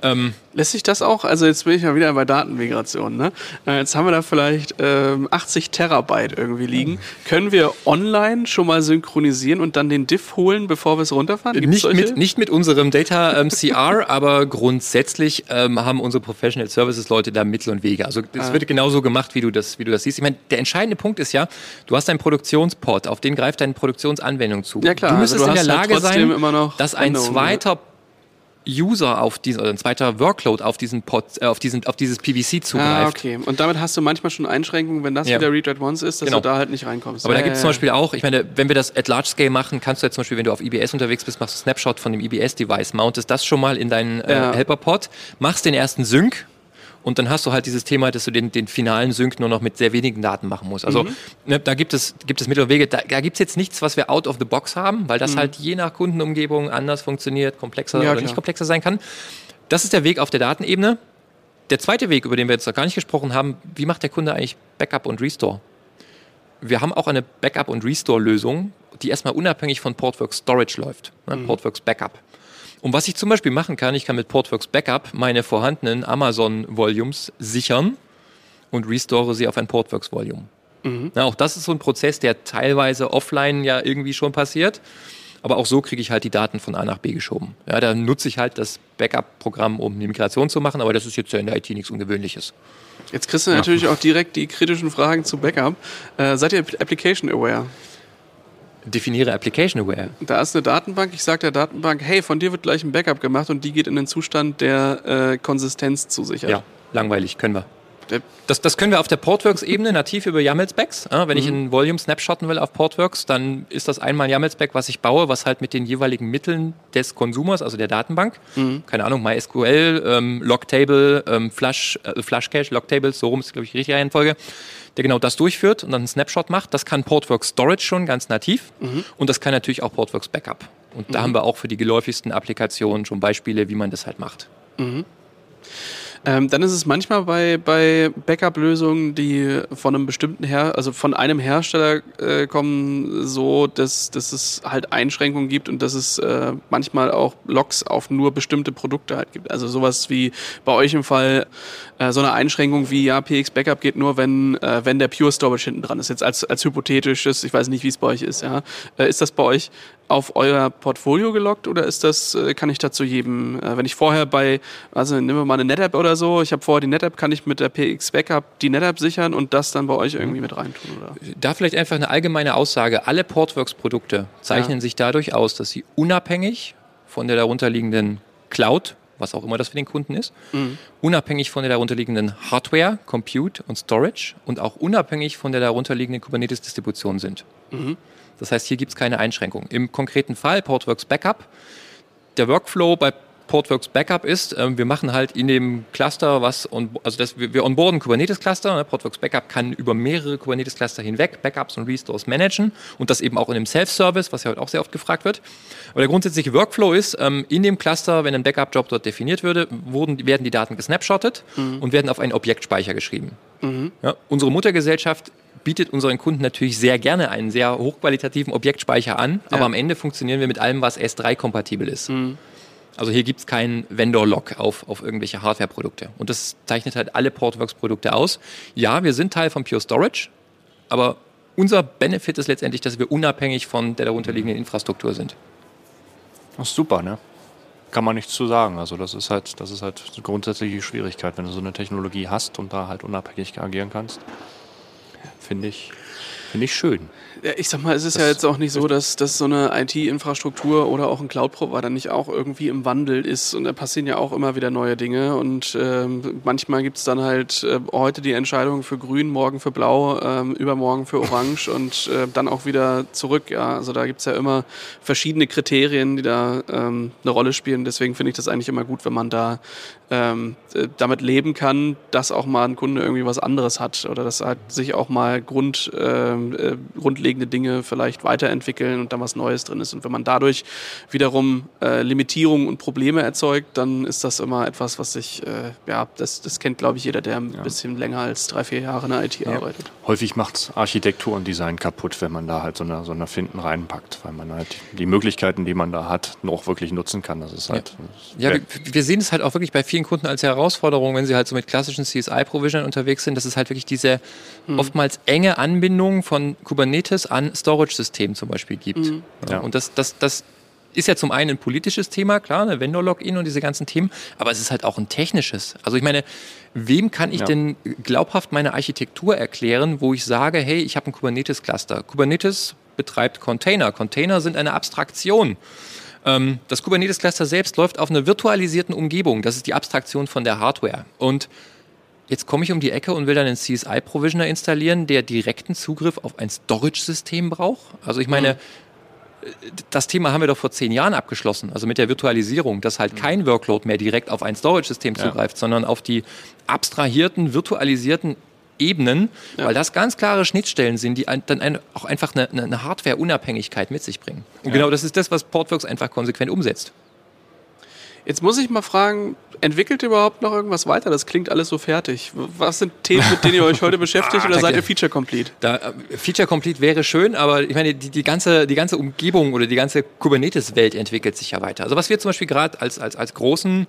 A: ähm, Lässt sich das auch, also jetzt bin ich ja wieder bei Datenmigration, ne? Äh, jetzt haben wir da vielleicht ähm, 80 Terabyte irgendwie liegen. Können wir online schon mal synchronisieren und dann den Diff holen, bevor wir es runterfahren?
C: nicht mit, nicht mit unserem Data ähm, CR, [laughs] aber grundsätzlich ähm, haben unsere Professional Services Leute da Mittel und Wege. Also es ah. wird genauso gemacht, wie du das, wie du das siehst. Ich meine, der entscheidende Punkt ist ja, du hast einen Produktionsport, auf den greift deine Produktionsanwendung zu.
A: Ja klar,
C: du müsstest
A: also
C: du in der Lage sein, dass ein zweiter User auf diesen, oder ein zweiter Workload auf diesen Pod, äh, auf diesen, auf dieses PVC zugreift. Ah,
A: okay. Und damit hast du manchmal schon Einschränkungen, wenn das ja. wieder Read at Once ist, dass genau. du da halt nicht reinkommst.
C: Aber ja, da gibt es ja, zum Beispiel auch, ich meine, wenn wir das at Large Scale machen, kannst du jetzt zum Beispiel, wenn du auf EBS unterwegs bist, machst du Snapshot von dem EBS-Device, mountest das schon mal in deinen äh, Helper-Pod, machst den ersten Sync und dann hast du halt dieses Thema, dass du den, den finalen Sync nur noch mit sehr wenigen Daten machen musst. Also mhm. ne, da gibt es, gibt es Mittel und Wege. Da, da gibt es jetzt nichts, was wir out of the box haben, weil das mhm. halt je nach Kundenumgebung anders funktioniert, komplexer ja, oder klar. nicht komplexer sein kann. Das ist der Weg auf der Datenebene. Der zweite Weg, über den wir jetzt noch gar nicht gesprochen haben, wie macht der Kunde eigentlich Backup und Restore? Wir haben auch eine Backup- und Restore-Lösung, die erstmal unabhängig von Portworx Storage läuft. Ne? Mhm. Portworx Backup. Und was ich zum Beispiel machen kann, ich kann mit Portworx Backup meine vorhandenen Amazon-Volumes sichern und restore sie auf ein Portworx-Volume. Mhm. auch das ist so ein Prozess, der teilweise offline ja irgendwie schon passiert. Aber auch so kriege ich halt die Daten von A nach B geschoben. Ja, da nutze ich halt das Backup-Programm, um eine Migration zu machen, aber das ist jetzt ja in der IT nichts Ungewöhnliches.
A: Jetzt kriegst du ja. natürlich auch direkt die kritischen Fragen zu Backup. Äh, seid ihr Application Aware?
C: Definiere Application Aware.
A: Da ist eine Datenbank, ich sage der Datenbank, hey, von dir wird gleich ein Backup gemacht und die geht in den Zustand der äh, Konsistenz zusichert.
C: Ja, langweilig, können wir. Das, das können wir auf der Portworx-Ebene nativ über YAML-Specs. Ja, wenn mhm. ich ein Volume snapshotten will auf Portworx, dann ist das einmal ein YAML-Spec, was ich baue, was halt mit den jeweiligen Mitteln des Konsumers, also der Datenbank, mhm. keine Ahnung, MySQL, ähm, Logtable, ähm, Flush, äh, Flushcache, Logtables, so rum ist, glaube ich, die richtige Reihenfolge, der genau das durchführt und dann einen Snapshot macht. Das kann Portworx Storage schon ganz nativ mhm. und das kann natürlich auch Portworx Backup. Und da mhm. haben wir auch für die geläufigsten Applikationen schon Beispiele, wie man das halt macht.
A: Ähm, dann ist es manchmal bei, bei Backup-Lösungen, die von einem bestimmten Her also von einem Hersteller äh, kommen, so, dass, dass es halt Einschränkungen gibt und dass es äh, manchmal auch Logs auf nur bestimmte Produkte halt gibt. Also sowas wie bei euch im Fall äh, so eine Einschränkung wie ja, PX Backup geht nur, wenn, äh, wenn der Pure Storage hinten dran ist. Jetzt als, als hypothetisches, ich weiß nicht, wie es bei euch ist, ja. Äh, ist das bei euch auf euer Portfolio gelockt oder ist das, äh, kann ich dazu jedem, äh, wenn ich vorher bei, also nehmen wir mal eine NetApp oder so, ich habe vorher die NetApp, kann ich mit der PX Backup die NetApp sichern und das dann bei euch irgendwie mit reintun, oder?
C: Da vielleicht einfach eine allgemeine Aussage. Alle Portworx-Produkte zeichnen ja. sich dadurch aus, dass sie unabhängig von der darunterliegenden Cloud, was auch immer das für den Kunden ist, mhm. unabhängig von der darunterliegenden Hardware, Compute und Storage und auch unabhängig von der darunterliegenden Kubernetes-Distribution sind. Mhm. Das heißt, hier gibt es keine Einschränkung. Im konkreten Fall Portworx Backup, der Workflow bei Portworx Backup ist, ähm, wir machen halt in dem Cluster was, on, also das, wir, wir onboarden Kubernetes-Cluster. Ne? Portworx Backup kann über mehrere Kubernetes-Cluster hinweg Backups und Restores managen und das eben auch in dem Self-Service, was ja heute auch sehr oft gefragt wird. Aber der grundsätzliche Workflow ist, ähm, in dem Cluster, wenn ein Backup-Job dort definiert würde, wurden, werden die Daten gesnapshottet mhm. und werden auf einen Objektspeicher geschrieben. Mhm. Ja, unsere Muttergesellschaft bietet unseren Kunden natürlich sehr gerne einen sehr hochqualitativen Objektspeicher an, ja. aber am Ende funktionieren wir mit allem, was S3-kompatibel ist. Mhm. Also hier gibt es keinen Vendor-Lock auf, auf irgendwelche Hardware-Produkte. Und das zeichnet halt alle Portworx-Produkte aus. Ja, wir sind Teil von Pure Storage, aber unser Benefit ist letztendlich, dass wir unabhängig von der darunterliegenden Infrastruktur sind.
B: Das ist super, ne? Kann man nichts zu sagen. Also das ist halt, das ist halt eine grundsätzliche Schwierigkeit, wenn du so eine Technologie hast und da halt unabhängig agieren kannst. Finde ich, finde ich schön.
A: Ich sag mal, es ist das ja jetzt auch nicht so, dass, dass so eine IT-Infrastruktur oder auch ein Cloud-Provider nicht auch irgendwie im Wandel ist und da passieren ja auch immer wieder neue Dinge und ähm, manchmal gibt es dann halt äh, heute die Entscheidung für grün, morgen für blau, ähm, übermorgen für orange [laughs] und äh, dann auch wieder zurück. Ja, also da gibt es ja immer verschiedene Kriterien, die da ähm, eine Rolle spielen. Deswegen finde ich das eigentlich immer gut, wenn man da ähm, äh, damit leben kann, dass auch mal ein Kunde irgendwie was anderes hat oder dass halt sich auch mal Grund, ähm, äh, grundlegende Dinge vielleicht weiterentwickeln und da was Neues drin ist. Und wenn man dadurch wiederum äh, Limitierungen und Probleme erzeugt, dann ist das immer etwas, was sich, äh, ja, das, das kennt, glaube ich, jeder, der ein ja. bisschen länger als drei, vier Jahre in der IT ja. arbeitet.
B: Häufig macht Architektur und Design kaputt, wenn man da halt so eine, so eine Finden reinpackt, weil man halt die Möglichkeiten, die man da hat, noch wirklich nutzen kann. Das ist halt.
C: Ja, ja wir, wir sehen es halt auch wirklich bei vielen Kunden als Herausforderung, wenn sie halt so mit klassischen CSI-Provision unterwegs sind, dass es halt wirklich diese mhm. oftmals enge Anbindung von Kubernetes an Storage-Systemen zum Beispiel gibt. Mhm. Ja. Und das, das, das ist ja zum einen ein politisches Thema, klar, eine Vendor-Login und diese ganzen Themen, aber es ist halt auch ein technisches. Also ich meine, wem kann ich ja. denn glaubhaft meine Architektur erklären, wo ich sage, hey, ich habe ein Kubernetes-Cluster. Kubernetes betreibt Container. Container sind eine Abstraktion. Ähm, das Kubernetes-Cluster selbst läuft auf einer virtualisierten Umgebung. Das ist die Abstraktion von der Hardware. Und jetzt komme ich um die Ecke und will dann einen CSI-Provisioner installieren, der direkten Zugriff auf ein Storage-System braucht. Also ich meine, mhm. das Thema haben wir doch vor zehn Jahren abgeschlossen, also mit der Virtualisierung, dass halt mhm. kein Workload mehr direkt auf ein Storage-System zugreift, ja. sondern auf die abstrahierten, virtualisierten Ebenen, ja. weil das ganz klare Schnittstellen sind, die dann ein, auch einfach eine, eine Hardware-Unabhängigkeit mit sich bringen. Und ja. genau das ist das, was Portworx einfach konsequent umsetzt.
A: Jetzt muss ich mal fragen, entwickelt ihr überhaupt noch irgendwas weiter? Das klingt alles so fertig. Was sind Themen, mit denen ihr euch heute [laughs] beschäftigt ah, oder seid ihr Feature Complete?
C: Da, äh, Feature Complete wäre schön, aber ich meine, die, die, ganze, die ganze Umgebung oder die ganze Kubernetes-Welt entwickelt sich ja weiter. Also was wir zum Beispiel gerade als, als, als großen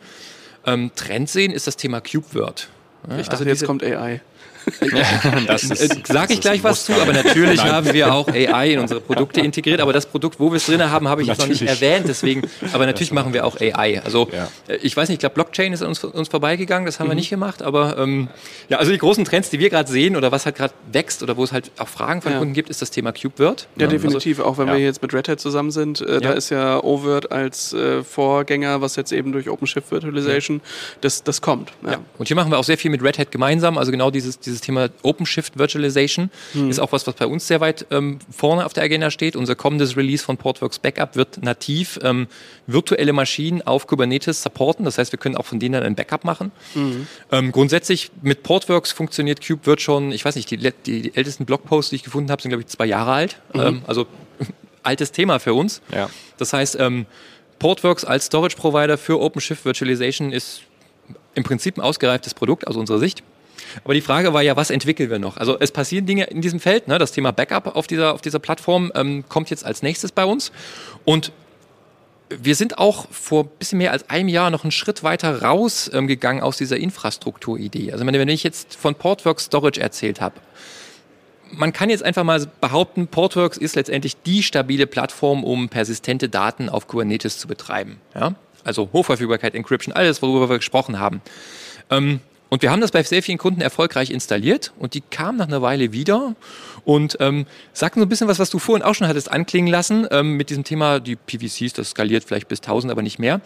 C: ähm, Trend sehen, ist das Thema KubeWord.
A: Ja, ich dachte, also jetzt kommt AI. [laughs]
C: das äh, Sage ich gleich was zu, aber natürlich Nein. haben wir auch AI in unsere Produkte integriert. Aber das Produkt, wo wir es drin haben, habe ich jetzt noch nicht erwähnt. Deswegen, aber natürlich machen wir auch AI. Also ja. Äh, ich weiß nicht, ich glaube, Blockchain ist an uns, uns vorbeigegangen, das haben mhm. wir nicht gemacht. Aber ähm, ja, also die großen Trends, die wir gerade sehen oder was halt gerade wächst oder wo es halt auch Fragen von ja. Kunden gibt, ist das Thema KubeWord.
A: Ja, ja definitiv. Also, auch wenn wir jetzt mit Red Hat zusammen sind, äh, da ist ja OVirt als äh, Vorgänger, was jetzt eben durch OpenShift Virtualization, das, das kommt.
C: Ja. Und hier machen wir auch sehr viel mit Red Hat gemeinsam. Also genau dieses, dieses Thema OpenShift Virtualization hm. ist auch was, was bei uns sehr weit ähm, vorne auf der Agenda steht. Unser kommendes Release von Portworx Backup wird nativ ähm, virtuelle Maschinen auf Kubernetes supporten. Das heißt, wir können auch von denen dann ein Backup machen. Mhm. Ähm, grundsätzlich mit Portworx funktioniert KubeVirt schon, ich weiß nicht, die, die, die ältesten Blogposts, die ich gefunden habe, sind, glaube ich, zwei Jahre alt. Mhm. Ähm, also [laughs] altes Thema für uns. Ja. Das heißt, ähm, Portworx als Storage Provider für OpenShift Virtualization ist im Prinzip ein ausgereiftes Produkt aus unserer Sicht. Aber die Frage war ja, was entwickeln wir noch? Also es passieren Dinge in diesem Feld. Ne? Das Thema Backup auf dieser, auf dieser Plattform ähm, kommt jetzt als nächstes bei uns. Und wir sind auch vor ein bisschen mehr als einem Jahr noch einen Schritt weiter rausgegangen ähm, aus dieser Infrastrukturidee. Also wenn ich jetzt von Portworx Storage erzählt habe, man kann jetzt einfach mal behaupten, Portworx ist letztendlich die stabile Plattform, um persistente Daten auf Kubernetes zu betreiben. Ja? Also Hochverfügbarkeit, Encryption, alles, worüber wir gesprochen haben. Ähm, und wir haben das bei sehr vielen Kunden erfolgreich installiert und die kamen nach einer Weile wieder und ähm, sagten so ein bisschen was, was du vorhin auch schon hattest anklingen lassen ähm, mit diesem Thema, die PVCs, das skaliert vielleicht bis 1000, aber nicht mehr.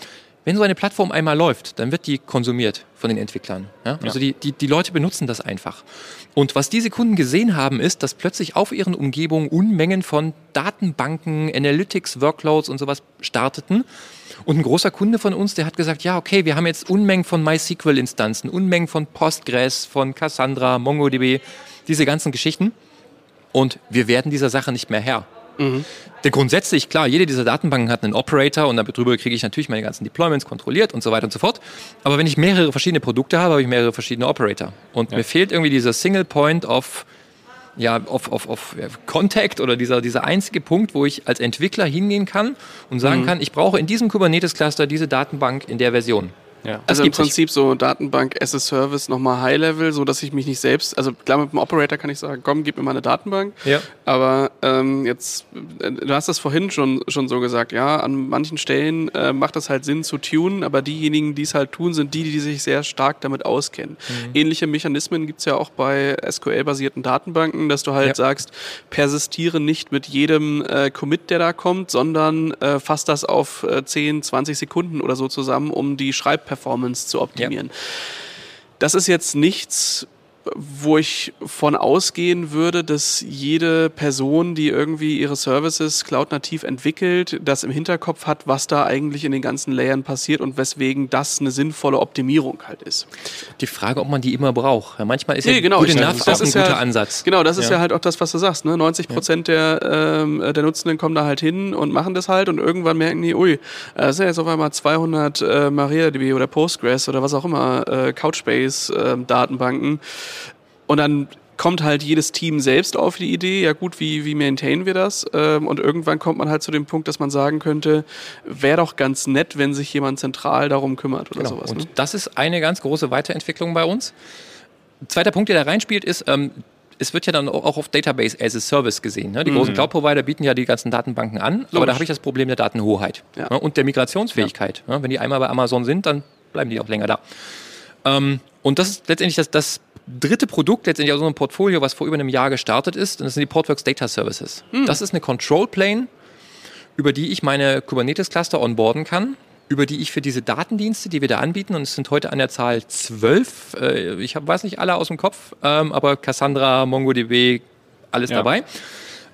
C: Wenn so eine Plattform einmal läuft, dann wird die konsumiert von den Entwicklern. Ja? Also die, die, die Leute benutzen das einfach. Und was diese Kunden gesehen haben, ist, dass plötzlich auf ihren Umgebungen Unmengen von Datenbanken, Analytics, Workloads und sowas starteten. Und ein großer Kunde von uns, der hat gesagt, ja, okay, wir haben jetzt Unmengen von MySQL-Instanzen, Unmengen von Postgres, von Cassandra, MongoDB, diese ganzen Geschichten. Und wir werden dieser Sache nicht mehr Herr. Mhm. Denn grundsätzlich, klar, jede dieser Datenbanken hat einen Operator und darüber kriege ich natürlich meine ganzen Deployments kontrolliert und so weiter und so fort. Aber wenn ich mehrere verschiedene Produkte habe, habe ich mehrere verschiedene Operator. Und ja. mir fehlt irgendwie dieser Single Point of ja, auf, auf, auf Contact oder dieser, dieser einzige Punkt, wo ich als Entwickler hingehen kann und sagen mhm. kann, ich brauche in diesem Kubernetes-Cluster diese Datenbank in der Version.
A: Ja. Also im Prinzip nicht. so Datenbank as a Service nochmal High Level, so dass ich mich nicht selbst, also klar mit dem Operator kann ich sagen, komm, gib mir mal eine Datenbank. Ja. Aber ähm, jetzt, äh, du hast das vorhin schon, schon so gesagt, ja, an manchen Stellen äh, macht das halt Sinn zu tunen, aber diejenigen, die es halt tun, sind die, die sich sehr stark damit auskennen. Mhm. Ähnliche Mechanismen gibt es ja auch bei SQL-basierten Datenbanken, dass du halt ja. sagst, persistiere nicht mit jedem äh, Commit, der da kommt, sondern äh, fass das auf äh, 10, 20 Sekunden oder so zusammen, um die Schreib Performance zu optimieren. Ja. Das ist jetzt nichts, wo ich von ausgehen würde, dass jede Person, die irgendwie ihre Services cloud-nativ entwickelt, das im Hinterkopf hat, was da eigentlich in den ganzen Layern passiert und weswegen das eine sinnvolle Optimierung halt ist.
C: Die Frage, ob man die immer braucht. Ja, manchmal ist nee, ja genau, gute Enough
A: auch ein guter ja, Ansatz. Genau, das ist ja. ja. halt auch das, was du sagst. Ne? 90 Prozent der, ähm, der Nutzenden kommen da halt hin und machen das halt und irgendwann merken die, ui, das sind jetzt auf einmal 200 äh, MariaDB oder Postgres oder was auch immer, äh, Couchbase-Datenbanken. Äh, und dann kommt halt jedes Team selbst auf die Idee, ja gut, wie, wie maintainen wir das? Ähm, und irgendwann kommt man halt zu dem Punkt, dass man sagen könnte, wäre doch ganz nett, wenn sich jemand zentral darum kümmert oder genau. sowas.
C: Und ne? das ist eine ganz große Weiterentwicklung bei uns. Zweiter Punkt, der da reinspielt, ist, ähm, es wird ja dann auch auf Database as a Service gesehen. Ne? Die mhm. großen Cloud-Provider bieten ja die ganzen Datenbanken an, Logisch. aber da habe ich das Problem der Datenhoheit ja. ne? und der Migrationsfähigkeit. Ja. Ne? Wenn die einmal bei Amazon sind, dann bleiben die auch länger da. Ähm, und das ist letztendlich das, das dritte Produkt letztendlich aus unserem Portfolio, was vor über einem Jahr gestartet ist, und das sind die Portworx Data Services. Hm. Das ist eine Control Plane, über die ich meine Kubernetes-Cluster onboarden kann, über die ich für diese Datendienste, die wir da anbieten, und es sind heute an der Zahl zwölf, äh, ich weiß nicht alle aus dem Kopf, ähm, aber Cassandra, MongoDB, alles ja. dabei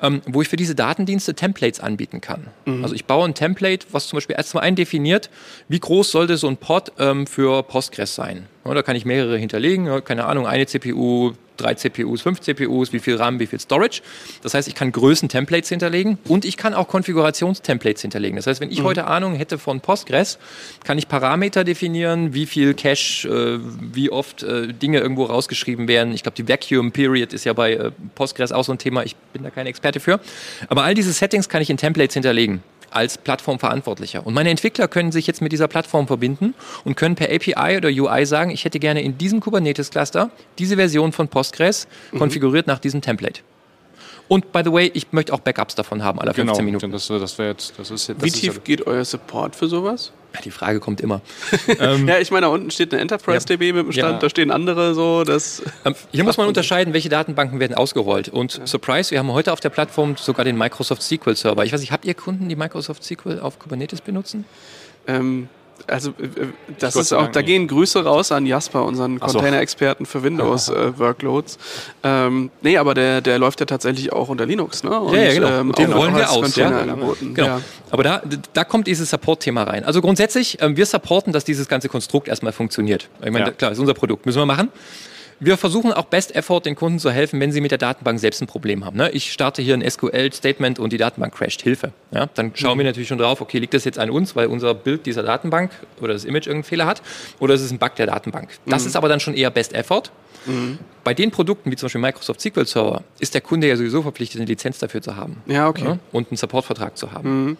C: ähm, wo ich für diese Datendienste Templates anbieten kann. Mhm. Also ich baue ein Template, was zum Beispiel erst mal einen definiert, wie groß sollte so ein Pod ähm, für Postgres sein. Ja, da kann ich mehrere hinterlegen, ja, keine Ahnung, eine CPU, drei CPUs, fünf CPUs, wie viel RAM, wie viel Storage. Das heißt, ich kann Größen-Templates hinterlegen und ich kann auch Konfigurationstemplates hinterlegen. Das heißt, wenn ich mhm. heute Ahnung hätte von Postgres, kann ich Parameter definieren, wie viel Cache, äh, wie oft äh, Dinge irgendwo rausgeschrieben werden. Ich glaube, die Vacuum Period ist ja bei äh, Postgres auch so ein Thema. Ich bin da kein Experte für. Aber all diese Settings kann ich in Templates hinterlegen als Plattformverantwortlicher. Und meine Entwickler können sich jetzt mit dieser Plattform verbinden und können per API oder UI sagen, ich hätte gerne in diesem Kubernetes-Cluster diese Version von Postgres mhm. konfiguriert nach diesem Template. Und by the way, ich möchte auch Backups davon haben, alle 15 genau, Minuten.
A: Das, das jetzt, das ist, das Wie tief ja geht euer Support für sowas?
C: Ja, die Frage kommt immer. [laughs]
A: ähm, ja, ich meine, da unten steht eine Enterprise DB mit dem Stand, ja. da stehen andere so. Das
C: ähm, hier muss man unterscheiden, welche Datenbanken werden ausgerollt. Und ja. Surprise, wir haben heute auf der Plattform sogar den Microsoft SQL Server. Ich weiß nicht, habt ihr Kunden, die Microsoft SQL auf Kubernetes benutzen?
A: Ähm, also äh, äh, das ist auch, da gehen Grüße raus an Jasper, unseren Container-Experten für Windows-Workloads. [laughs] Äh, ähm, nee, aber der, der läuft ja tatsächlich auch unter Linux, ne?
C: Und, ja, ja, genau. Ähm, den rollen wir aus. Ja? Genau. Ja. Aber da, da kommt dieses Support-Thema rein. Also grundsätzlich, ähm, wir supporten, dass dieses ganze Konstrukt erstmal funktioniert. Ich meine, ja. klar, ist unser Produkt, müssen wir machen. Wir versuchen auch Best Effort den Kunden zu helfen, wenn sie mit der Datenbank selbst ein Problem haben. Ne? Ich starte hier ein SQL-Statement und die Datenbank crasht, Hilfe. Ja? Dann schauen mhm. wir natürlich schon drauf, okay, liegt das jetzt an uns, weil unser Bild dieser Datenbank oder das Image irgendeinen Fehler hat, oder ist es ein Bug der Datenbank? Das mhm. ist aber dann schon eher Best Effort. Mhm. Bei den Produkten, wie zum Beispiel Microsoft SQL Server, ist der Kunde ja sowieso verpflichtet, eine Lizenz dafür zu haben.
A: Ja, okay. Ja?
C: Und einen Supportvertrag zu haben. Mhm.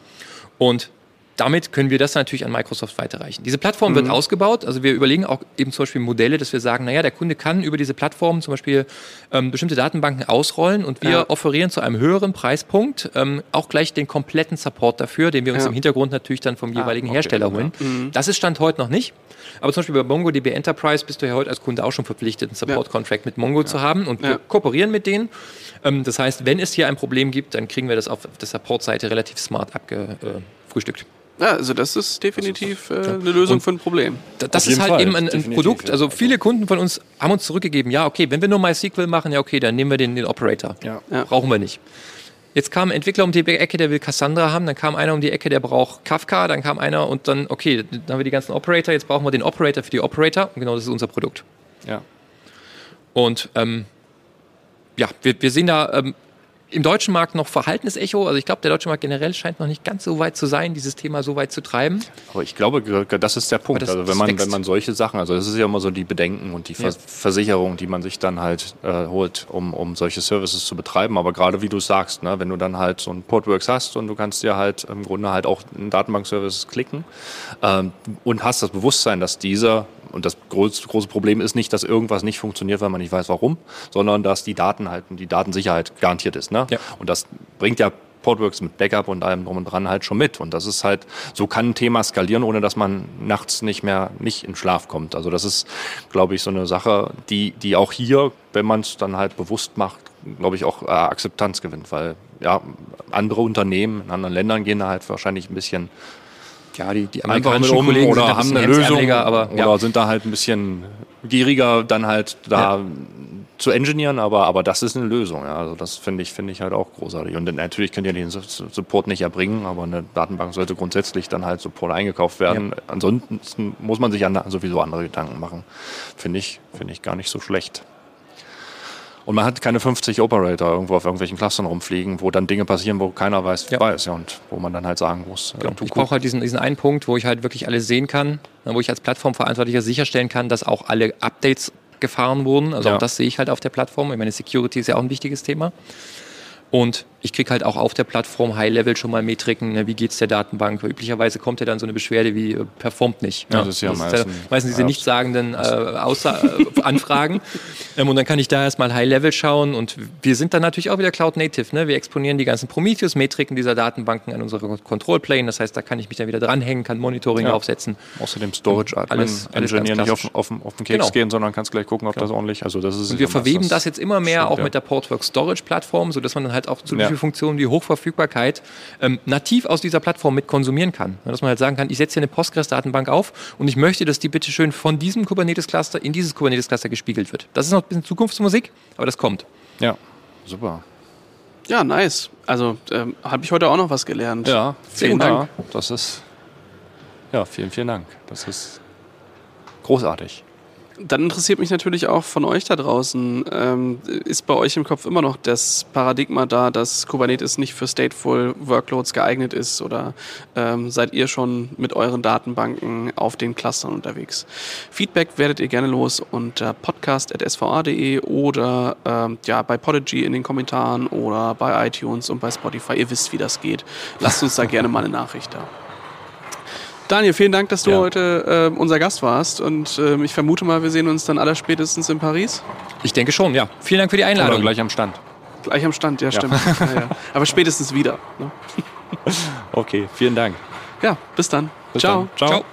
C: Und damit können wir das natürlich an Microsoft weiterreichen. Diese Plattform mhm. wird ausgebaut. Also wir überlegen auch eben zum Beispiel Modelle, dass wir sagen, naja, der Kunde kann über diese Plattform zum Beispiel ähm, bestimmte Datenbanken ausrollen und wir ja. offerieren zu einem höheren Preispunkt ähm, auch gleich den kompletten Support dafür, den wir uns ja. im Hintergrund natürlich dann vom ah, jeweiligen ah, okay. Hersteller holen. Ja. Mhm. Das ist Stand heute noch nicht. Aber zum Beispiel bei MongoDB Enterprise bist du ja heute als Kunde auch schon verpflichtet, einen Support-Contract mit Mongo zu haben und wir kooperieren mit denen. Ähm, das heißt, wenn es hier ein Problem gibt, dann kriegen wir das auf der Support-Seite relativ smart abgefrühstückt.
A: Ja, also das ist definitiv äh, eine Lösung für ein Problem.
C: Da- Das ist halt
B: Fall,
C: eben ein, ein Produkt. Also viele Kunden von uns haben uns zurückgegeben, ja, okay, wenn wir nur MySQL machen, ja, okay, dann nehmen wir den, den Operator.
B: Ja.
A: Ja.
C: Brauchen wir nicht. Jetzt kam ein Entwickler um die Ecke, der will Cassandra haben, dann kam einer um die Ecke, der braucht Kafka, dann kam einer und dann, okay, dann haben wir die ganzen Operator, jetzt brauchen wir den Operator für die Operator und genau das ist unser Produkt.
B: Ja.
C: Und ähm, ja, wir, wir sehen da ähm, im deutschen Markt noch Verhaltensecho. Also ich glaube, der deutsche Markt generell scheint noch nicht ganz so weit zu sein, dieses Thema so weit zu treiben.
B: Aber ich glaube, das ist der Punkt.
C: das-
B: also wenn man,
C: wächst.
B: wenn man solche Sachen, also das ist ja immer so die Bedenken und die Vers
C: Ja.
B: Versicherung, die man sich dann halt äh, holt, um, um solche Services zu betreiben. Aber gerade wie du sagst, ne, wenn du dann halt so ein Portworx hast und du kannst dir halt im Grunde halt auch einen Datenbank-Service klicken ähm, und hast das Bewusstsein, dass dieser und das groß, große Problem ist nicht, dass irgendwas nicht funktioniert, weil man nicht weiß, warum, sondern dass die Daten halt und die Datensicherheit garantiert ist. Ne?
C: Ja.
B: Und das bringt ja Portworx mit Backup und allem drum und dran halt schon mit. Und das ist halt, so kann ein Thema skalieren, ohne dass man nachts nicht mehr nicht in Schlaf kommt. Also das ist, glaube ich, so eine Sache, die, die auch hier, wenn man es dann halt bewusst macht, glaube ich, auch äh, Akzeptanz gewinnt, weil ja, andere Unternehmen in anderen Ländern gehen da halt wahrscheinlich ein bisschen
C: Ja, die, die amerikanischen
B: um
C: Kollegen
B: oder haben eine Lösung
C: aber
B: oder
C: ja.
B: sind da halt ein bisschen gieriger dann halt da zu engineeren, aber, aber das ist eine Lösung. Ja. Also das finde ich, finde ich halt auch großartig. Und natürlich könnt ihr den Su- Su- Support nicht erbringen, aber eine Datenbank sollte grundsätzlich dann halt Support eingekauft werden. Ansonsten muss man sich an sowieso andere Gedanken machen. Finde ich, finde ich gar nicht so schlecht. Und man hat keine 50 Operator irgendwo auf irgendwelchen Clustern rumfliegen, wo dann Dinge passieren, wo keiner weiß,
C: Ja.
B: weiß. Ja, und wo man dann halt sagen muss, äh,
C: Genau.
B: tu
C: Ich brauche halt diesen, diesen einen Punkt, wo ich halt wirklich alles sehen kann, ne, wo ich als Plattformverantwortlicher sicherstellen kann, dass auch alle Updates gefahren wurden. Also
B: Ja.
C: auch das sehe ich halt auf der Plattform. Ich meine, Security ist ja auch ein wichtiges Thema. Und ich kriege halt auch auf der Plattform High-Level schon mal Metriken, ne, wie geht's der Datenbank. Üblicherweise kommt ja dann so eine Beschwerde wie äh, performt nicht.
B: Ja,
C: ne?
B: das ist ja
C: dann
B: meistens-
C: meistens diese
B: ja.
C: nichtssagenden äh, äh, [laughs] Anfragen. ähm, und dann kann ich da erstmal High-Level schauen. Und wir sind dann natürlich auch wieder Cloud-Native. Ne? Wir exponieren die ganzen Prometheus-Metriken dieser Datenbanken an unsere Control-Plane. Das heißt, da kann ich mich dann wieder dranhängen, kann Monitoring
B: Ja.
C: aufsetzen.
B: Außerdem Storage Admin
C: Alles- alles
B: Engineer nicht auf, auf, auf den Keks
C: Genau.
B: gehen, sondern kannst gleich gucken, ob das ordentlich, also das ist
C: Und wir
B: ja
C: verweben das jetzt immer mehr
B: stimmt,
C: auch
B: ja.
C: mit der Portworx Storage Plattform, sodass man dann halt auch so
B: Ja.
C: viele Funktionen wie Hochverfügbarkeit ähm, nativ aus dieser Plattform mit konsumieren kann. Ja, Dass man halt sagen kann, ich setze hier eine Postgres-Datenbank auf und ich möchte, dass die bitte schön von diesem Kubernetes-Cluster in dieses Kubernetes-Cluster gespiegelt wird. Das ist noch ein bisschen Zukunftsmusik, aber das kommt.
B: Ja, super.
A: Ja, nice. Also ähm, habe ich heute auch noch was gelernt.
B: Ja,
A: Vielen Dank.
B: Ja, das ist, ja, vielen, vielen Dank. Das ist großartig.
A: Dann interessiert mich natürlich auch von euch da draußen, ähm, ist bei euch im Kopf immer noch das Paradigma da, dass Kubernetes nicht für Stateful Workloads geeignet ist oder ähm, seid ihr schon mit euren Datenbanken auf den Clustern unterwegs? Feedback werdet ihr gerne los unter podcast.sva.de oder ähm, ja, bei Podigy in den Kommentaren oder bei iTunes und bei Spotify. Ihr wisst, wie das geht. Lasst uns da gerne mal eine Nachricht da. Daniel, vielen Dank, dass du
B: Ja.
A: heute äh, unser Gast warst und ähm, ich vermute mal, wir sehen uns dann aller spätestens in Paris.
C: Ich denke schon, ja. Vielen Dank für die
B: Oder
C: Einladung.
B: gleich am Stand.
A: Gleich am Stand, ja, stimmt. [laughs] Ja. Ja, Aber spätestens wieder. Ne?
B: Okay, vielen Dank.
A: Ja, bis dann.
B: Bis
A: Ciao.
B: Dann. Ciao.
C: Ciao.